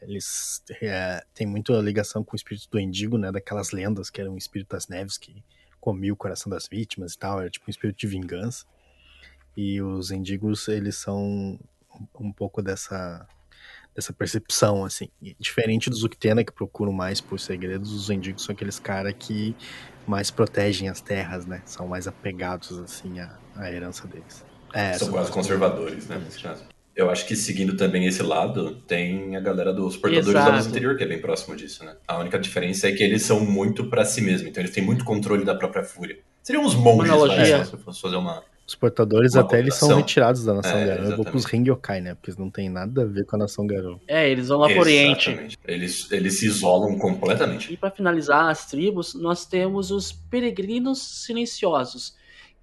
Eles é, têm muita ligação com o espírito do Endigo, né? Daquelas lendas que era um espírito das neves que comia o coração das vítimas e tal, era tipo um espírito de vingança. E os Endigos, eles são um, pouco dessa dessa percepção, assim. Diferente dos Uktena, que procuram mais por segredos, os Endigos são aqueles caras que mais protegem as terras, né? São mais apegados, assim, à, à herança deles. É, São quase conservadores, né, nesse caso. Eu acho que seguindo também esse lado, tem a galera dos portadores Exato. da luz interior, que é bem próximo disso, né? A única diferença é que eles são muito pra si mesmo, então eles têm muito controle da própria fúria. Seriam uns monges, né, se você fosse fazer uma... Os portadores Uma até eles são retirados da nação É, Garou. Eu vou exatamente. pros Ringyokai, né? Porque eles não tem nada a ver com a nação Garou. É, eles vão lá pro Oriente. Exatamente. Eles, eles se isolam completamente. E para finalizar as tribos, nós temos os peregrinos silenciosos,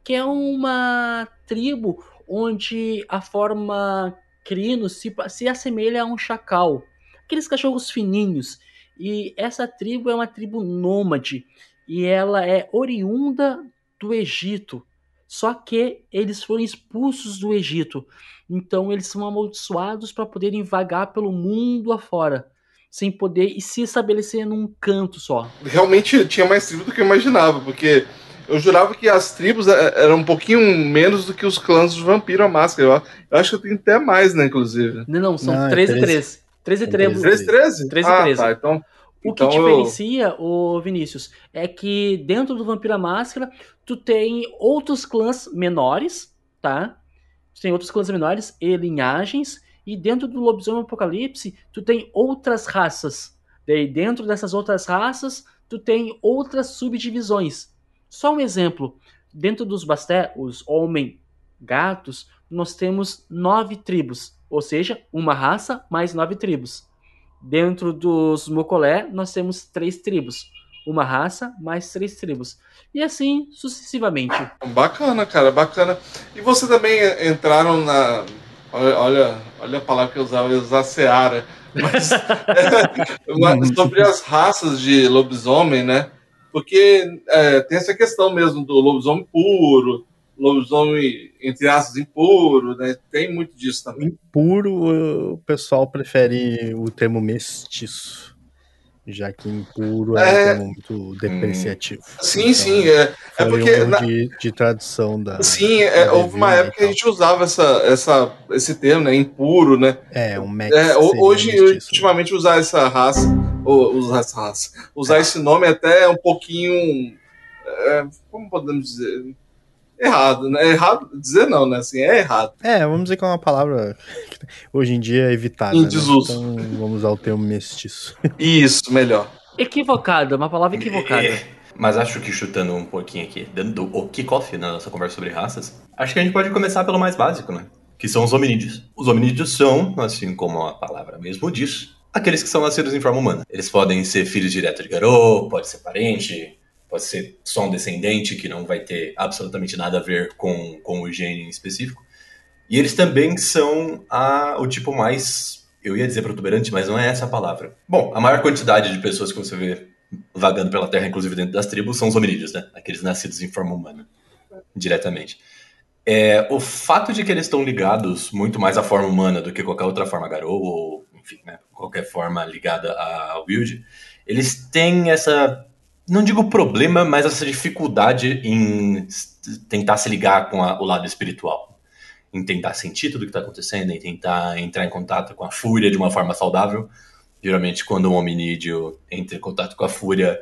que é uma tribo onde a forma crino se, se assemelha a um chacal, aqueles cachorros fininhos. E essa tribo é uma tribo nômade e ela é oriunda do Egito. Só que eles foram expulsos do Egito. Então eles são amaldiçoados para poderem vagar pelo mundo afora sem poder e se estabelecer num canto só. Realmente tinha mais tribo do que eu imaginava, porque eu jurava que as tribos é, eram um pouquinho menos do que os clãs de vampiro a máscara. Eu, acho que tem até mais, né, inclusive. Não, não, são Não, é 13 e 13. 13. 13 e São 13. 13, 13? 13 e ah, 13. tá. Então, O que então eu- diferencia, o Vinícius, é que dentro do Vampiro à Máscara, tu tem outros clãs menores, tá? Tu tem outros clãs menores e linhagens, e dentro do Lobisomem Apocalipse, tu tem outras raças. Daí dentro dessas outras raças, tu tem outras subdivisões. Só um exemplo, dentro dos Basté, os Homem-Gatos, nós temos nove tribos, ou seja, uma raça mais nove tribos. Dentro dos Mocolé, nós temos três tribos. Uma raça mais três tribos. E assim sucessivamente. Bacana, cara, bacana. E você também entraram na. Olha, olha, a palavra que eu usava, eu usar Seara. Mas, mas sobre as raças de lobisomem, né? Porque é, tem essa questão mesmo do lobisomem puro, lobisomem, entre aspas, impuro, né? Tem muito disso também. Impuro, o pessoal prefere o termo mestiço. Já que impuro é, É. um termo muito depreciativo. Sim, Então, sim, é, é porque. um na- de, de tradução da. Sim, é, da houve uma né, época que a e gente usava essa, essa, esse termo, né? Impuro, né? É, um mex É, hoje, mestiço. ultimamente, usar essa raça, ou usar essa raça, usar esse nome é até um pouquinho é, como podemos dizer? Errado, né? Errado dizer não, né? Assim, é errado. É, vamos dizer que é uma palavra que hoje em dia é evitada. Em né? desuso. Então vamos usar o termo mestiço. Isso, melhor. Equivocada, uma palavra equivocada. É, mas acho que chutando um pouquinho aqui, dando o kickoff na nossa conversa sobre raças, acho que a gente pode começar pelo mais básico, né? Que são os hominídeos. Os hominídeos são, assim como a palavra mesmo diz, aqueles que são nascidos em forma humana. Eles podem ser filhos diretos de Garou, pode ser parente, pode ser só um descendente que não vai ter absolutamente nada a ver com, com o gene em específico. E eles também são a, o tipo mais, eu ia dizer protuberante, mas não é essa a palavra. Bom, a maior quantidade de pessoas que você vê vagando pela Terra, inclusive dentro das tribos, são os hominídeos, né? Aqueles nascidos em forma humana, diretamente. É, o fato de que eles estão ligados muito mais à forma humana do que qualquer outra forma Garou, ou enfim, né, qualquer forma ligada à Wild, eles têm essa, não digo problema, mas essa dificuldade em tentar se ligar com a- o lado espiritual. Em tentar sentir tudo que está acontecendo, em tentar entrar em contato com a fúria de uma forma saudável. Geralmente, quando um hominídeo entra em contato com a fúria,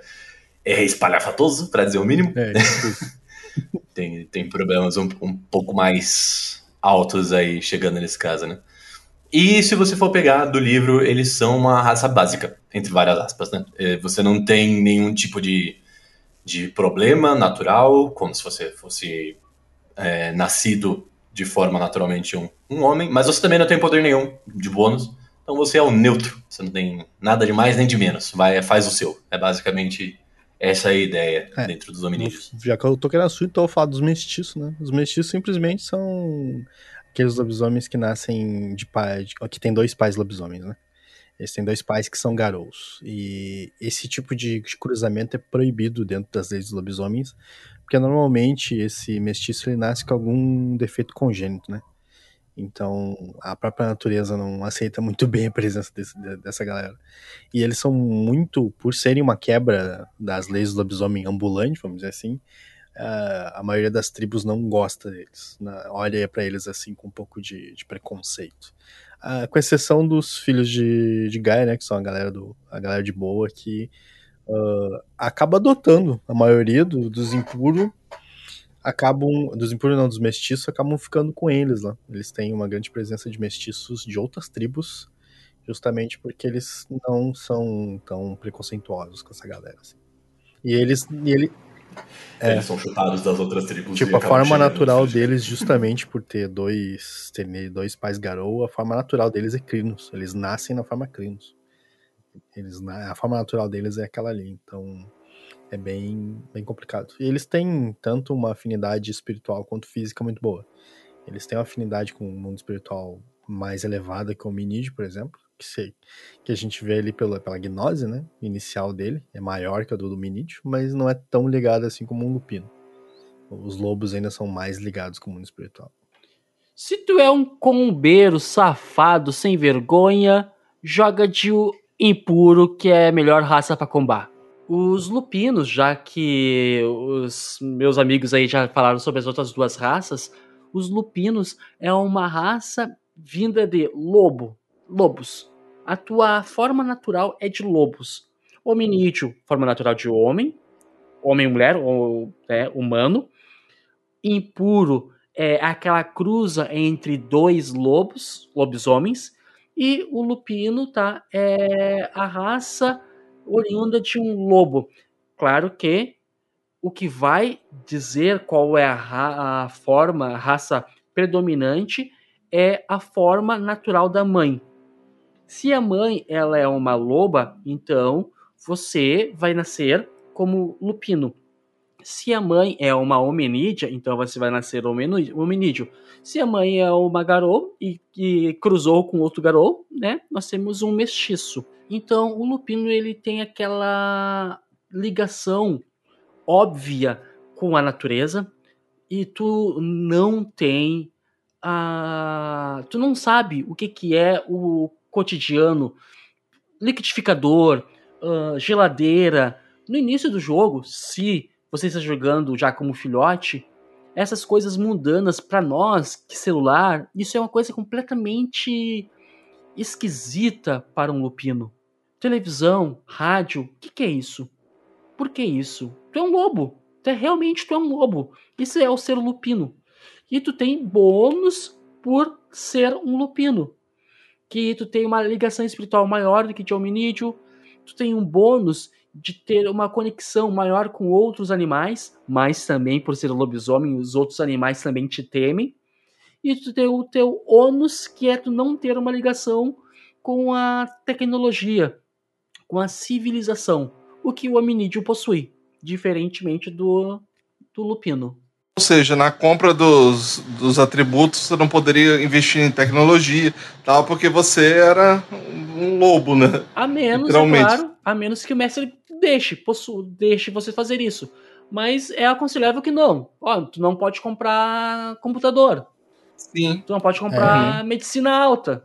é espalhafatoso, para dizer o mínimo É, tipo tem, tem problemas um, um pouco mais altos aí chegando nesse caso, né? E se você for pegar do livro, eles são uma raça básica, entre várias aspas, né? Eh, Você não tem nenhum tipo de, de problema natural, como se você fosse eh, nascido de forma naturalmente um, um homem, mas você também não tem poder nenhum de bônus, então você é o neutro, você não tem nada de mais nem de menos, vai faz o seu. É basicamente essa a ideia É. dentro dos hominídeos. Já que eu tô querendo assunto, então eu vou falar dos mestiços, né? Os mestiços simplesmente são aqueles lobisomens que nascem de pai. de- que tem dois pais lobisomens, né? Eles têm dois pais que são garous. E esse tipo de, de cruzamento é proibido dentro das leis dos lobisomens, porque normalmente esse mestiço ele nasce com algum defeito congênito, né? Então a própria natureza não aceita muito bem a presença desse- de- dessa galera. E eles são muito, por serem uma quebra das leis do lobisomem ambulante, vamos dizer assim, a maioria das tribos não gosta deles. né? Olha pra eles assim com um pouco de, de preconceito. Ah, com exceção dos filhos de, de Gaia, né? Que são a galera, do, a galera de boa, que ah, acaba adotando a maioria do- dos impuros. Acabam, dos impuros não, dos mestiços, acabam ficando com eles lá. Eles têm uma grande presença de mestiços de outras tribos, justamente porque eles não são tão preconceituosos com essa galera. assim. E eles, e ele, É. Eles são chutados das outras tribos. Tipo, a forma natural no fim. deles, justamente por ter dois, ter dois pais garou, a forma natural deles é crinos. Eles nascem na forma crinos. Eles, a forma natural deles é aquela ali. Então, é bem, bem complicado. E eles têm tanto uma afinidade espiritual quanto física muito boa. Eles têm uma afinidade com o mundo espiritual mais elevada que o hominídeo, por exemplo. Que, se, que a gente vê ali pela, pela gnose, né? Inicial dele. É maior que a do hominídeo, mas não é tão ligado assim como um lupino. Os lobos ainda são mais ligados com o mundo espiritual. Se tu é um combeiro safado, sem vergonha, joga de impuro, que é a melhor raça pra combar. Os lupinos, já que os meus amigos aí já falaram sobre as outras duas raças, os lupinos é uma raça vinda de lobo, lobos. A tua forma natural é de lobos. Hominídeo, forma natural de homem, homem e mulher, ou é, humano. Impuro é aquela cruza entre dois lobos, lobisomens, e o lupino, tá? É a raça oriunda de um lobo. Claro que o que vai dizer qual é a, a forma, a raça predominante é a forma natural da mãe. Se a mãe ela é uma loba, então você vai nascer como lupino. Se a mãe é uma hominídea, então você vai nascer hominídeo. Se a mãe é uma garou e, e cruzou com outro garou, né? Nós temos um mestiço. Então o lupino ele tem aquela ligação óbvia com a natureza e tu não tem a tu não sabe o que que é o cotidiano liquidificador ah, geladeira no início do jogo se você está jogando já como filhote essas coisas mundanas para nós que celular isso é uma coisa completamente esquisita para um lupino televisão rádio o que que é isso por que isso? Tu é um lobo. Tu é realmente tu é um lobo. Isso é o ser lupino. E tu tem bônus por ser um lupino. Que tu tem uma ligação espiritual maior do que de hominídeo. Tu tem um bônus de ter uma conexão maior com outros animais, mas também por ser lobisomem, os outros animais também te temem. E tu tem o teu ônus, que é tu não ter uma ligação com a tecnologia, com a civilização, o que o hominídeo possui, diferentemente do, do lupino. Ou seja, na compra dos, dos atributos você não poderia investir em tecnologia, tal, porque você era um lobo, né? A menos, é claro, a menos que o mestre deixe, possu, deixe você fazer isso. Mas é aconselhável que não. Ó, tu não pode comprar computador. Sim. Tu não pode comprar medicina alta,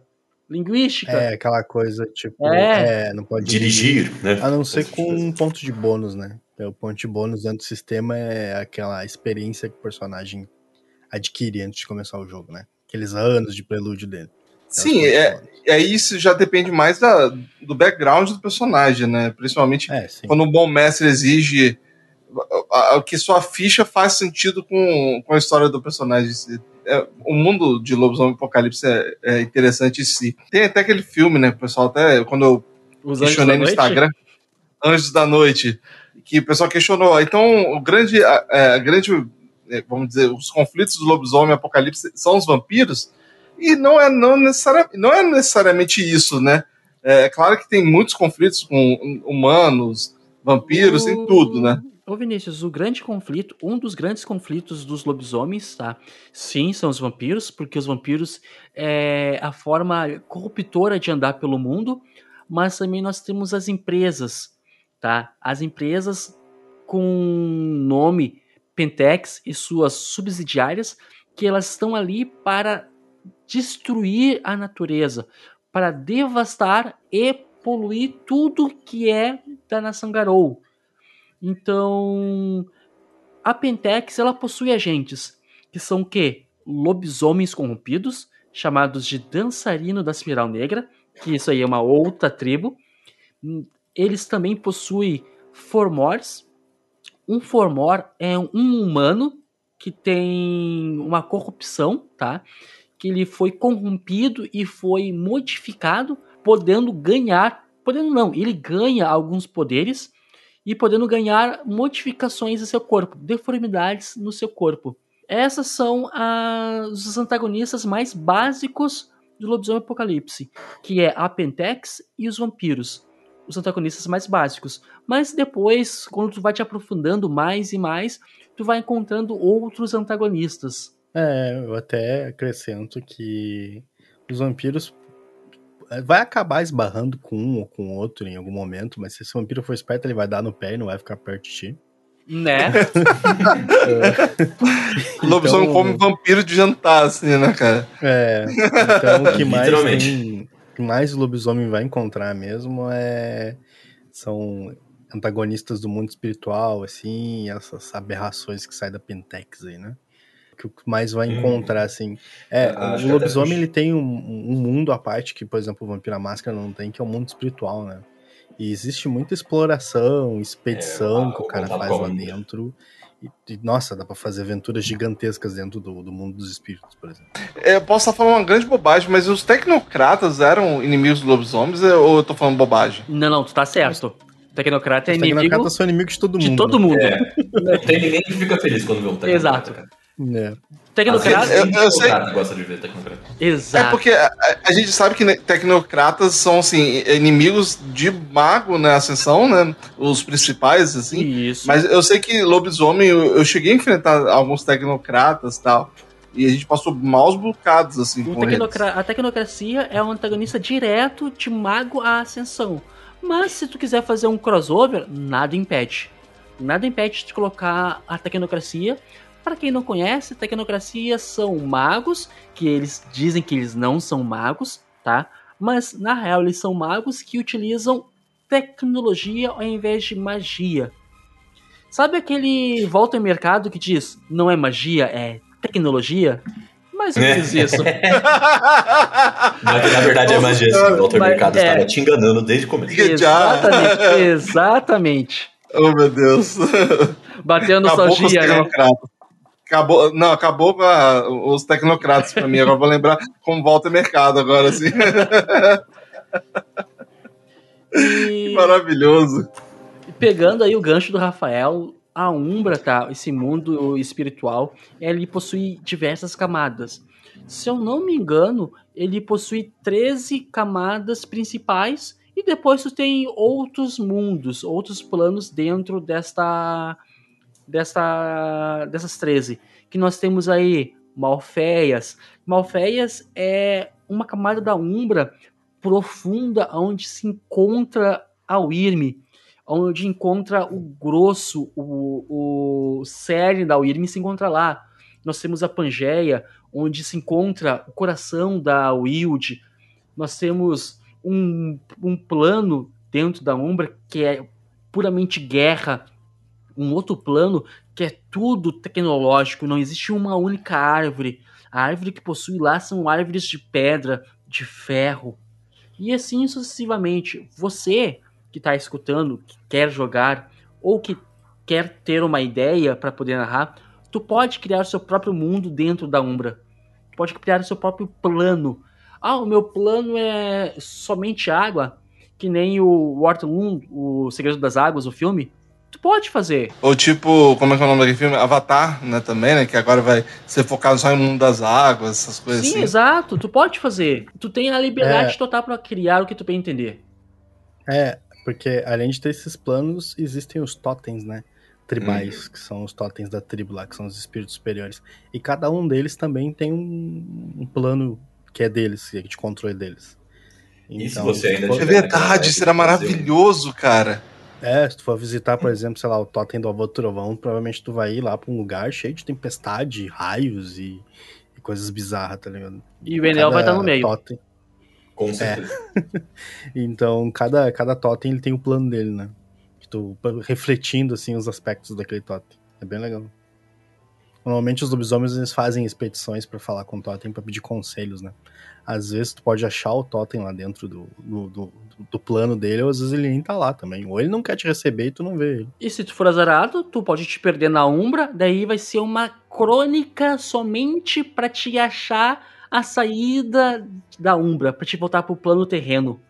linguística. É, aquela coisa, tipo, É. é, não pode Dirigir, né? A não ser com um ponto de bônus, né? O ponto de bônus dentro do sistema é aquela experiência que o personagem adquire antes de começar o jogo, né? Aqueles anos de prelúdio dele. Sim, pontos de é, aí isso já depende mais da, do background do personagem, né? Principalmente É, sim. quando um bom mestre exige a- a- que sua ficha faz sentido com, com a história do personagem. É, o mundo de Lobisomem Apocalipse é, é interessante em si. Tem até aquele filme, né? O pessoal até, quando eu Os anjos questionei no. Instagram, Anjos da Noite, que o pessoal questionou. Então, o grande, a, é, a grande, é, vamos dizer, os conflitos do lobisomem apocalipse são os vampiros, e não é, não necessaria, não é necessariamente isso, né? É claro que tem muitos conflitos com humanos, vampiros, em tudo, né? Ô Vinícius, o grande conflito, um dos grandes conflitos dos lobisomens, tá? Sim, são os vampiros, porque os vampiros é a forma corruptora de andar pelo mundo, mas também nós temos as empresas, tá? As empresas com nome Pentex e suas subsidiárias, que elas estão ali para destruir a natureza, para devastar e poluir tudo que é da nação Garou. Então, a Pentex ela possui agentes que são o quê? Lobisomens corrompidos, chamados de dançarino da espiral negra, que isso aí é uma outra tribo. Eles também possuem formors. Um formor é um humano que tem uma corrupção, tá? Que ele foi corrompido e foi modificado, podendo ganhar, podendo não, ele ganha alguns poderes e podendo ganhar modificações em seu corpo, deformidades no seu corpo. Essas são as- os antagonistas mais básicos do Lobisomem Apocalipse, que é a Pentex e os vampiros. Os antagonistas mais básicos. Mas depois, quando tu vai te aprofundando mais e mais, tu vai encontrando outros antagonistas. É, eu até acrescento que os vampiros é, vai acabar esbarrando com um ou com outro em algum momento, mas se esse vampiro for esperto, ele vai dar no pé e não vai ficar perto de ti. Né? O lobisomem Então- come vampiro de jantar, assim, né, cara? É, então o que mais tem, que mais o lobisomem vai encontrar mesmo é são antagonistas do mundo espiritual, assim, essas aberrações que saem da Pentex aí, né? Que o que mais vai Hum. encontrar, assim. É, Ah, acho o lobisomem ele tem um, um mundo à parte que, por exemplo, o Vampiro à Máscara não tem, que é o mundo espiritual, né? E existe muita exploração, expedição É, que o cara faz lá dentro. E, e, nossa, dá pra fazer aventuras gigantescas dentro do, do mundo dos espíritos, por exemplo. É, Eu posso estar falando uma grande bobagem, mas os tecnocratas eram inimigos dos lobisomens ou eu tô falando bobagem? Não, não, tu tá certo. Tecnocrata é Os inimigo tecnocratas são inimigos de todo mundo. de todo né? mundo. É. Não tem ninguém que fica feliz quando vê um tecnocrata. Exato. cara. É. Tecnocrata. Eu- eu sei- Tecnocrata gosta de ver tecnocrata. Exato. É porque a, a- gente sabe que né, tecnocratas são assim, inimigos de mago na Ascensão, né? Os principais, assim. Isso. Mas eu sei que lobisomem, eu, eu cheguei a enfrentar alguns tecnocratas e tal. E a gente passou maus bocados, assim, O com eles. tecnocra- a tecnocracia é um antagonista direto de mago à ascensão. Mas se tu quiser fazer um crossover, nada impede. Nada impede de colocar a tecnocracia. Para quem não conhece, tecnocracia são magos, que eles dizem que eles não são magos, tá? Mas na real eles são magos que utilizam tecnologia ao invés de magia. Sabe aquele volta ao mercado que diz não é magia, é tecnologia? Mais ou menos isso. Mas na verdade é magia. O Walter Mas- Mercado é. estava te enganando desde o começo. Exatamente, exatamente. oh, meu Deus. Bateu a nostalgia, né? Acabou, não, acabou com a- os tecnocratas pra mim. Agora vou lembrar como volta mercado agora, assim. E Maravilhoso. pegando aí o gancho do Rafael, a Umbra, tá? Esse mundo espiritual, ele possui diversas camadas. Se eu não me engano, ele possui 13 camadas principais e depois tu tem outros mundos, outros planos dentro desta desta dessas 13, que nós temos aí Malfeias. Malfeias é uma camada da Umbra profunda onde se encontra a Wyrm, onde encontra o grosso, o, o cerne da Wyrm se encontra lá. Nós temos a Pangeia, onde se encontra o coração da Wild. Nós temos um, um plano dentro da Umbra que é puramente guerra, um outro plano que é tudo tecnológico, não existe uma única árvore. A árvore que possui lá são árvores de pedra, de ferro, e assim sucessivamente. Você que está escutando, que quer jogar ou que quer ter uma ideia para poder narrar, tu pode criar o seu próprio mundo dentro da Umbra. Pode criar o seu próprio plano. Ah, o meu plano é somente água, que nem o Waterloo, o Segredo das Águas, o filme. Tu pode fazer. Ou tipo, como é que é o nome daquele filme? Avatar, né, também, né? Que agora vai ser focado só em mundo das águas, essas coisas Sim, assim. exato. Tu pode fazer. Tu tem a liberdade É. total para criar o que tu bem entender. É, porque além de ter esses planos, existem os totens, né? Tribais, Uhum. que são os totens da tribo lá, que são os espíritos superiores. E cada um deles também tem um, um plano que é deles, que é de controle deles. E se Então, você ainda É verdade, será maravilhoso, cara. É, se tu for visitar, por exemplo, sei lá, o Totem do Avô do Trovão, provavelmente tu vai ir lá pra um lugar cheio de tempestade, raios e, e coisas bizarras, tá ligado? E o Enel vai estar no meio. Totem, Com certeza. então, cada, cada totem ele tem o plano dele, né? Que tu, refletindo, assim, os aspectos daquele totem. É bem legal. Normalmente os lobisomens eles fazem expedições pra falar com o totem pra pedir conselhos, né? Às vezes tu pode achar o totem lá dentro do, do, do, do plano dele, ou às vezes ele nem tá lá também. Ou ele não quer te receber e tu não vê ele. E se tu for azarado, tu pode te perder na Umbra, daí vai ser uma crônica somente pra te achar a saída da Umbra, pra te voltar pro plano terreno.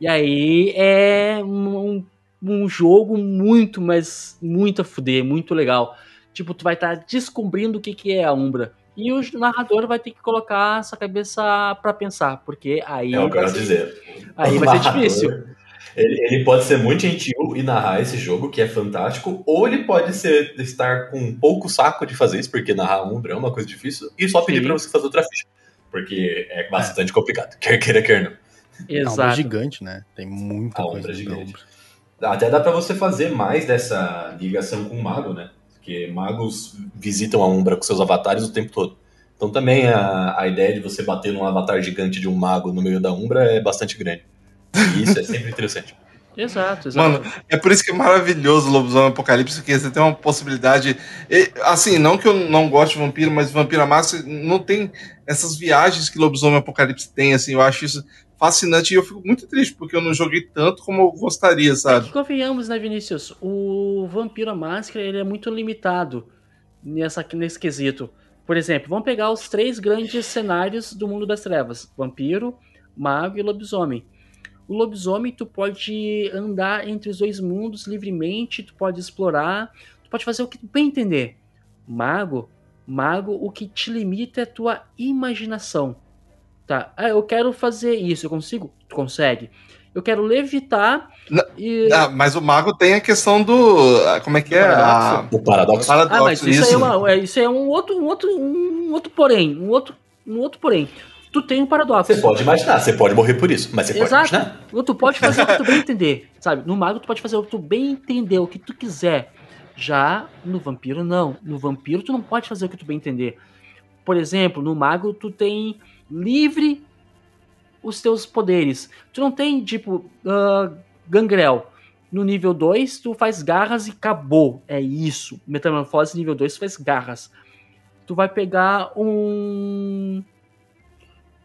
E aí é um, um jogo muito, mas muito a fuder, muito legal. Tipo, tu vai estar descobrindo o que, que é a Umbra. E o narrador vai ter que colocar essa cabeça pra pensar, porque aí, É o que eu vai, quero ser, dizer. aí O vai ser difícil. Ele, ele pode ser muito gentil e narrar esse jogo, que é fantástico, ou ele pode ser estar com um pouco saco de fazer isso, porque narrar Umbra é uma coisa difícil, e só pedir pra você fazer outra ficha. Porque é bastante complicado, quer queira, quer não. É uma Exato. gigante, né? Tem muita A coisa Umbra é gigante. Umbra. Até dá pra você fazer mais dessa ligação com o mago, né? Porque magos visitam a Umbra com seus avatares o tempo todo. Então também a, a ideia de você bater num avatar gigante de um mago no meio da Umbra é bastante grande. E isso é sempre interessante. Exato, exato. Mano, é por isso que é maravilhoso o Lobisomem Apocalipse, porque você tem uma possibilidade. e, assim, não que eu não goste de vampiro, mas Vampira Massa não tem essas viagens que Lobisomem Apocalipse tem, assim, eu acho isso fascinante e eu fico muito triste, porque eu não joguei tanto como eu gostaria, É sabe? que convenhamos, né, Vinícius? O Vampiro à Máscara ele é muito limitado nessa, nesse quesito. Por exemplo, vamos pegar os três grandes cenários do mundo das trevas: Vampiro, Mago e Lobisomem. O lobisomem, tu pode andar entre os dois mundos livremente, tu pode explorar, tu pode fazer o que tu bem entender. Mago, mago, o que te limita é a tua imaginação. Tá, ah, eu quero fazer isso, eu consigo? Tu consegue. Eu quero levitar Não, e... Ah, mas o mago tem a questão do. ah, Como é que é? paradoxo? A- O paradoxo. Ah, mas isso, isso. aí é, uma- é- isso aí é um outro, um outro, um outro porém, um outro, um outro porém. Tu tem um paradoxo. Você pode imaginar, você pode morrer por isso, mas você pode Exato. imaginar. Ou Tu pode fazer o que tu bem entender, sabe? No mago tu pode fazer o que tu bem entender, o que tu quiser. Já no vampiro não. No vampiro tu não pode fazer o que tu bem entender. Por exemplo, no mago tu tem livre os teus poderes. Tu não tem tipo ah, gangrel. No nível 2 tu faz garras e acabou. É isso. Metamorfose nível 2 tu faz garras. Tu vai pegar um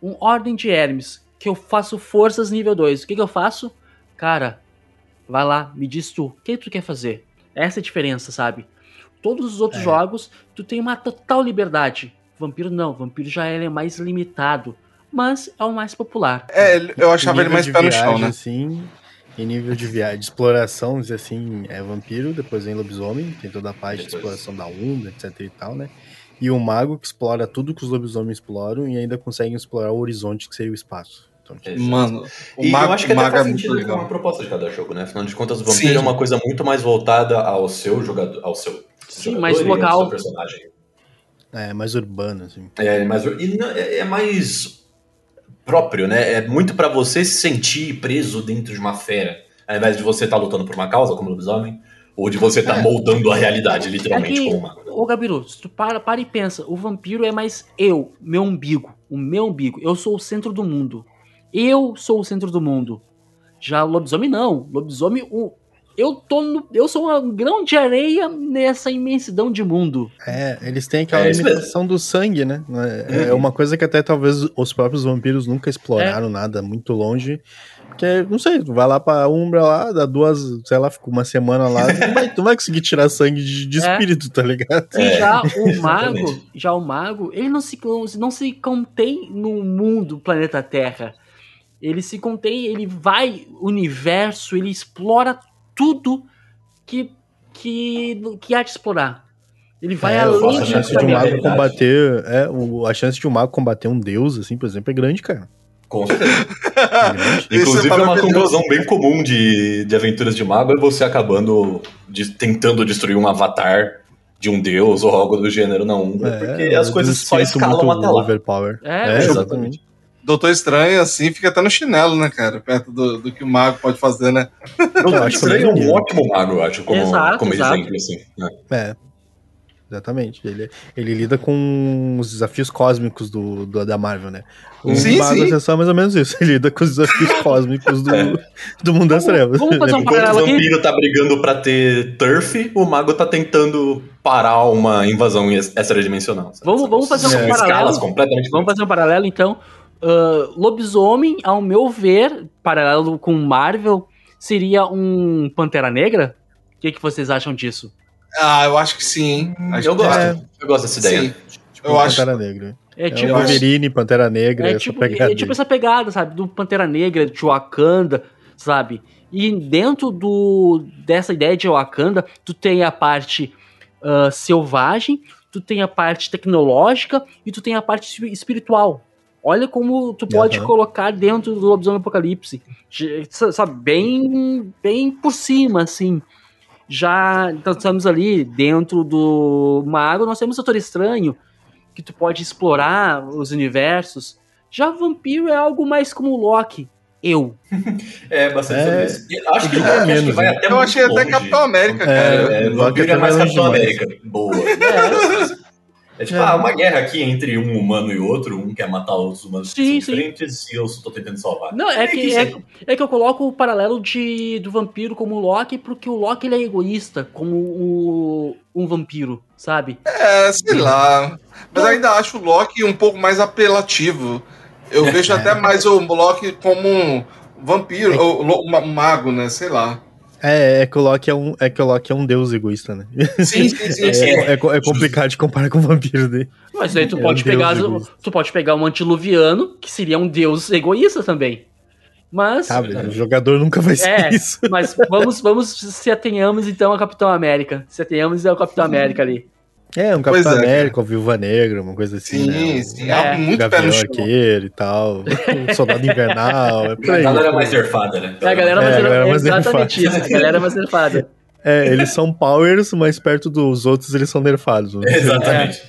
um Ordem de Hermes, que eu faço forças nível 2. O que, que eu faço? Cara, vai lá, me diz tu, o que tu quer fazer? Essa é a diferença, sabe? Todos os outros É. jogos, tu tem uma total liberdade. Vampiro não, Vampiro já ele é mais limitado, mas é o mais popular. É, eu achava ele mais pé de no chão, né? Assim, em nível de viagem, de exploração, dizer assim, é vampiro, depois vem lobisomem, tem toda a parte de Depois. exploração da Umbra, etc e tal, né? E o mago que explora tudo que os lobisomens exploram e ainda consegue explorar o horizonte, que seria o espaço. Então, tipo. Mano, o mago, eu acho que o até mago é faz muito sentido com legal. a proposta de cada jogo, né? Afinal de contas, o vampiro Sim. é uma coisa muito mais voltada ao seu jogador, ao seu Sim, jogador mais e ao local. seu personagem. É mais urbano, assim. É, mas e não- é, é mais próprio, né? É muito pra você se sentir preso dentro de uma fera, ao invés de você estar lutando por uma causa, como lobisomem, ou de você estar moldando a realidade, literalmente, É que- como uma. Ô Gabiru, tu para, para e pensa, o vampiro é mais eu, meu umbigo, o meu umbigo. Eu sou o centro do mundo. Eu sou o centro do mundo. Já o lobisomem não. Lobisomem, o, eu tô no, eu sou um grão de areia nessa imensidão de mundo. É, eles têm aquela É limitação do sangue, né? É é uma coisa que até talvez os próprios vampiros nunca exploraram nada muito longe. Porque, não sei, tu vai lá pra Umbra lá, dá duas, sei lá, fica uma semana lá, tu não vai, tu vai conseguir tirar sangue de, de É. espírito, tá ligado? E É, já o mago, exatamente. já o mago, ele não se, não se contém no mundo planeta Terra. Ele se contém, ele vai universo, ele explora tudo que que que há de explorar. Ele vai É, além a chance de um mago é combater. É, o- a chance de um mago combater um deus, assim, por exemplo, é grande, cara. Com certeza. É Inclusive, é é uma conclusão bem comum de, de aventuras de mago é você acabando de- tentando destruir um avatar de um deus ou algo do gênero na Umbra, porque É, as coisas só escalam até lá. Overpower. É, exatamente. Doutor Estranho, assim, fica até no chinelo, né, cara? Perto do, do que o mago pode fazer, né? Doutor acho que Estranho é é um ótimo mago, eu acho, como, Exato, como exato. exemplo, assim. né? É. Exatamente. Ele, ele lida com os desafios cósmicos do, do- da Marvel, né? O Sim, Mago sim. é só mais ou menos isso. Ele lida com os desafios cósmicos do, do mundo das trevas. vamos fazer um Enquanto o paralelo aqui. vampiro tá brigando pra ter turf, o mago tá tentando parar uma invasão ex- extradimensional. Vamos- vamos fazer um São paralelo. escalas completamente Vamos fazer um paralelo então. Ah, lobisomem, ao meu ver, paralelo com Marvel, seria um Pantera Negra? O que, que vocês acham disso? Ah, eu acho que sim, hein? Acho Eu que- gosto, É. eu gosto dessa ideia. Sim. Tipo, eu acho- Pantera Negra. É É tipo, Wolverine, Pantera Negra, é essa tipo, pegada. é tipo essa pegada, sabe? Do Pantera Negra, de Wakanda, sabe? E dentro do dessa ideia de Wakanda, tu tem a parte ah, selvagem, tu tem a parte tecnológica e tu tem a parte espi- espiritual. Olha como tu pode Aham. colocar dentro do Lobisomem Apocalipse. Sabe, bem, bem por cima, assim. Já então, estamos ali dentro do Mago, nós temos o Doutor Estranho, que tu pode explorar os universos. Já Vampiro é algo mais como o Loki. Eu. É, bastante É. E Acho que, eu diria acho que menos, vai né? até Eu achei até longe. Capitão América, É, cara. É, vampiro é até mais Capitão. América. Boa. É tipo, É. ah, uma guerra aqui entre um humano e outro, um quer matar os humanos que Sim, são sim. diferentes e eu só tô tentando salvar. Não, é que, isso é, aí. é que eu coloco o paralelo de, do vampiro como o Loki, porque o Loki ele é egoísta, como o, um vampiro, sabe? É, sei lá. Mas ainda acho o Loki um pouco mais apelativo. Eu vejo até mais o Loki como um vampiro, ou lo- um mago, né? Sei lá. É, é que o Loki é um, é que o Loki é um deus egoísta, né? Sim, sim, sim. É, sim. é, é complicado de comparar com o vampiro dele. Mas aí tu É um pode deus pegar. egoísta. Tu pode pegar um antiluviano, que seria um deus egoísta também. Mas. Sabe? O jogador nunca vai ser É, isso. mas vamos, vamos se atenhamos então ao Capitão América. Se atenhamos ao Capitão América ali. É, um Pois Capitão é, América, Viúva Negra, uma coisa assim, Sim, né? Um sim. É. Algo muito pé Gavião no chão. Arqueiro e tal. Um Soldado Invernal, é A galera mais nerfada, né? É, a galera É, mais a galera mais exatamente nerfada. isso. A galera mais nerfada. É, eles são powers, mas perto dos outros eles são nerfados. dizer. Exatamente.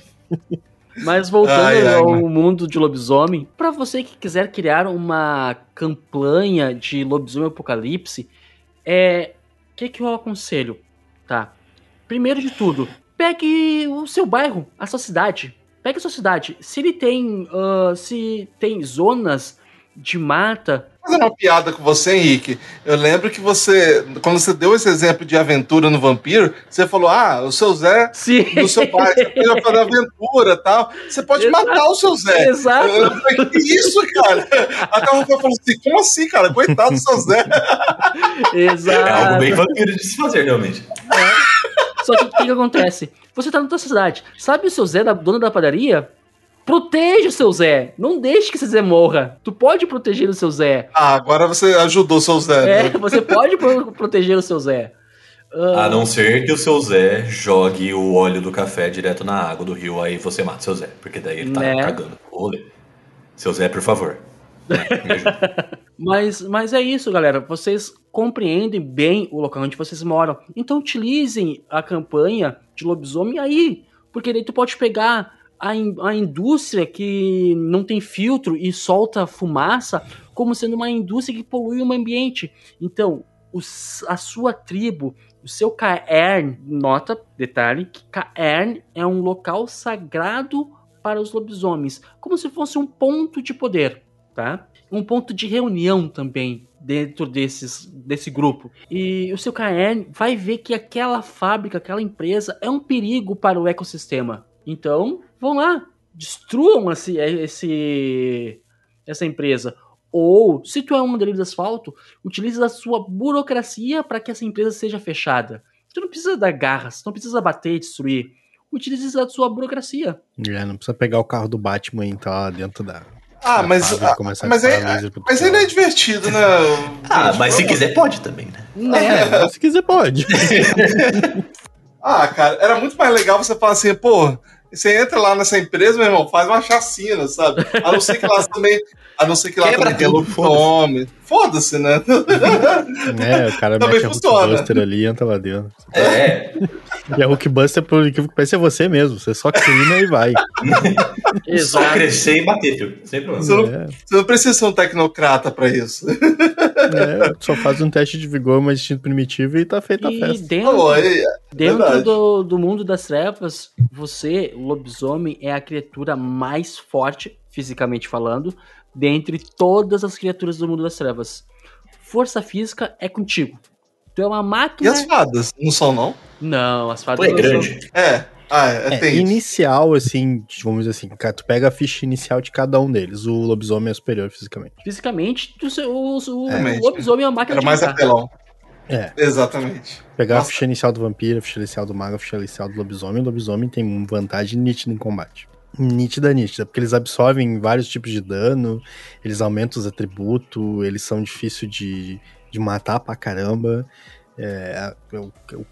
Mas voltando Ai, ai, ao mano. mundo de lobisomem, pra você que quiser criar uma campanha de lobisomem apocalipse, é o que, que eu aconselho, tá? Primeiro de tudo, pegue o seu bairro, a sua cidade. Pegue a sua cidade. Se ele tem, ah, se tem zonas de mata, fazer uma piada com você, Henrique. Eu lembro que você, quando você deu esse exemplo de aventura no vampiro, você falou: ah, o seu Zé se do seu pai, você pode fazer aventura e tal. Você pode Exato. matar o seu Zé. Exato. Eu falei, que isso, cara? Até o Rafael falou assim: como assim, cara? Coitado do seu Zé. É algo Exato. bem vampiro de se fazer, realmente. Só que o que, que acontece? Você tá na tua cidade. Sabe o seu Zé, da dona da padaria? Proteja o seu Zé. Não deixe que esse Zé morra. Tu pode proteger o seu Zé. Ah, agora você ajudou seu Zé. É, né? você pode pro- proteger o seu Zé. A não ser que o seu Zé jogue o óleo do café direto na água do rio, aí você mata seu Zé, porque daí ele tá Né? cagando. Olê. Seu Zé, por favor. Me ajuda. Mas, mas é isso, galera. Vocês compreendem bem o local onde vocês moram. Então utilizem a campanha de lobisomem aí. Porque daí tu pode pegar a, in- a indústria que não tem filtro e solta fumaça como sendo uma indústria que polui o ambiente. Então, os- a sua tribo, o seu caern, nota, detalhe, que caern é um local sagrado para os lobisomens. Como se fosse um ponto de poder, tá? Um ponto de reunião também dentro desses, desse grupo. E o seu KN vai ver que aquela fábrica, aquela empresa é um perigo para o ecossistema. Então, vão lá, destruam esse, esse, essa empresa. Ou, se tu é um modelo de asfalto, utilize a sua burocracia para que essa empresa seja fechada. Tu não precisa dar garras, não precisa bater e destruir. Utilize a sua burocracia. É, não precisa pegar o carro do Batman e entrar lá dentro da. Ah, mas, a mas, laser pro mas ainda é divertido, né? Ah, mas se quiser, pode também, né? É, se quiser pode. Ah, cara, era muito mais legal você falar assim, pô, você entra lá nessa empresa, meu irmão, faz uma chacina, sabe? A não ser que lá também. A não ser que lá Quebra também tem tudo, lobisomem. Foda-se, né? É, o cara Também mete a funciona. Hulkbuster ali e entra lá dentro. É, E a Hulkbuster, por incrível que pareça, é você mesmo. Você só clina e vai. só crescer e bater, filho. Sem problema. Você não- É, Você não precisa ser um tecnocrata pra isso. é, só faz um teste de vigor mais instinto primitivo e tá feita a E festa. dentro, Pô, aí- Dentro do, do mundo das trevas, você, lobisomem, é a criatura mais forte, fisicamente falando, dentre todas as criaturas do mundo das trevas. Força física é contigo. Tu é uma E máquina. as fadas? Não são, não? Não, as Pô, fadas é não são- grande. É. Ah, é, É, inicial, assim, vamos dizer assim, cara, tu pega a ficha inicial de cada um deles. O lobisomem é superior fisicamente. Fisicamente, o, o, É, o lobisomem é uma máquina Era mais matar. apelão. É. Exatamente. Pegar Nossa. a ficha inicial do vampiro, a ficha inicial do mago, a ficha inicial do lobisomem, o lobisomem tem uma vantagem nítida em combate. Nítida, nítida, porque eles absorvem vários tipos de dano, eles aumentam os atributos, eles são difíceis de, de matar pra caramba. É, o, o,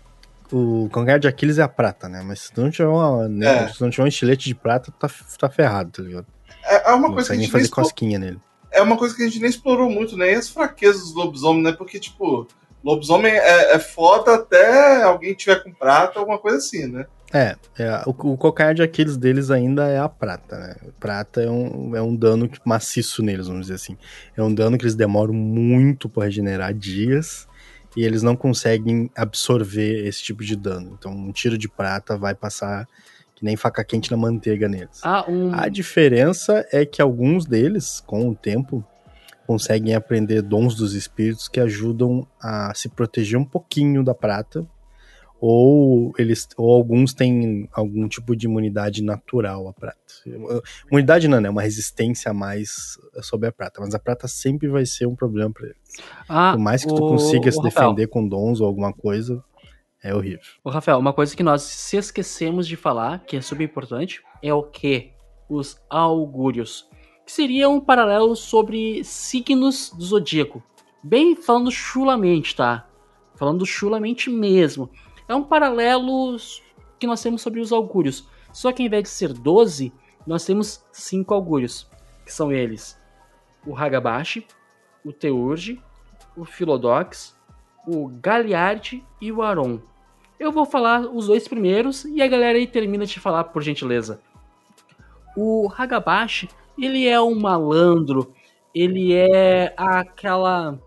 o Congar de Aquiles é a prata, né? Mas se tu não tiver, uma, né, É. se não tiver um estilete de prata, tu tá, tá ferrado, tá ligado? É, é uma Não coisa que a gente nem fazer cosquinha nele. é uma coisa que a gente nem explorou muito, nem as fraquezas dos lobisomens, né? Porque, tipo, lobisomem é, é foda até alguém tiver com prata, alguma coisa assim, né? É, é, o, o de Aquiles deles ainda é a prata, né? Prata é um, é um dano maciço neles, vamos dizer assim. É um dano que eles demoram muito pra regenerar dias e eles não conseguem absorver esse tipo de dano. Então, um tiro de prata vai passar que nem faca quente na manteiga neles. Ah, um, A diferença é que alguns deles, com o tempo, conseguem aprender dons dos espíritos que ajudam a se proteger um pouquinho da prata, ou eles, ou alguns têm algum tipo de imunidade natural à prata. Imunidade não, né? Uma resistência a mais sobre a prata, mas a prata sempre vai ser um problema para eles. ah, Por mais que tu o- consiga o se Rafael, defender com dons ou alguma coisa, é horrível. Ô, Rafael, uma coisa que nós se esquecemos de falar, que é super importante, é o que? Os augúrios. Que seria um paralelo sobre signos do zodíaco. Bem falando chulamente, tá? Falando chulamente mesmo. É um paralelo que nós temos sobre os augúrios. Só que ao invés de ser 12, nós temos 5 augúrios. Que são eles: o Hagabashi, o Teurge, o Philodox, o Galiard e o Aron. Eu vou falar os dois primeiros e a galera aí termina de falar, por gentileza. O Hagabashi, ele é um malandro, ele é aquela.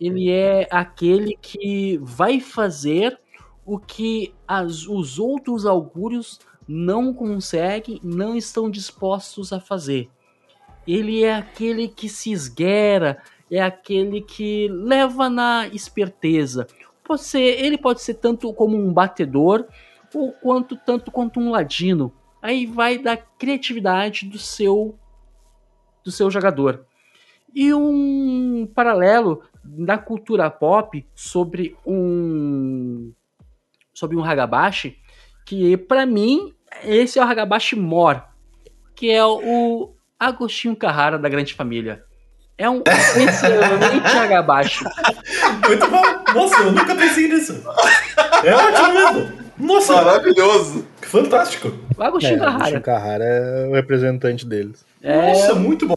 Ele é aquele que vai fazer o que as- os outros augúrios não conseguem, não estão dispostos a fazer. Ele é aquele que se esguera, é aquele que leva na esperteza. Pode ser, ele pode ser tanto como um batedor ou quanto tanto quanto um ladino. Aí vai da criatividade do seu do seu jogador. E um paralelo na cultura pop sobre um sobre um Hagabashi, que pra mim, esse é o Hagabashi Mor, que é o Agostinho Carrara da Grande Família. É um excelente Hagabashi. Muito bom. Nossa, eu nunca pensei nisso. É ótimo mesmo. Nossa, Maravilhoso. fantástico. O Agostinho É, o Carrara. Agostinho Carrara é o representante deles. É, Nossa, muito bom.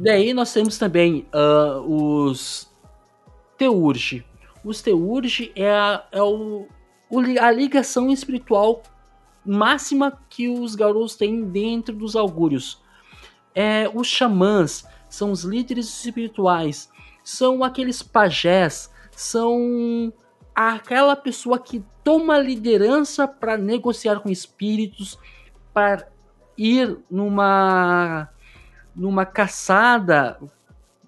Daí nós temos também ah, os Teurge. Os Teurge é, a, é o, a ligação espiritual máxima que os Garous têm dentro dos augúrios. É, os xamãs são os líderes espirituais, são aqueles pajés, são aquela pessoa que toma liderança para negociar com espíritos, para ir numa numa caçada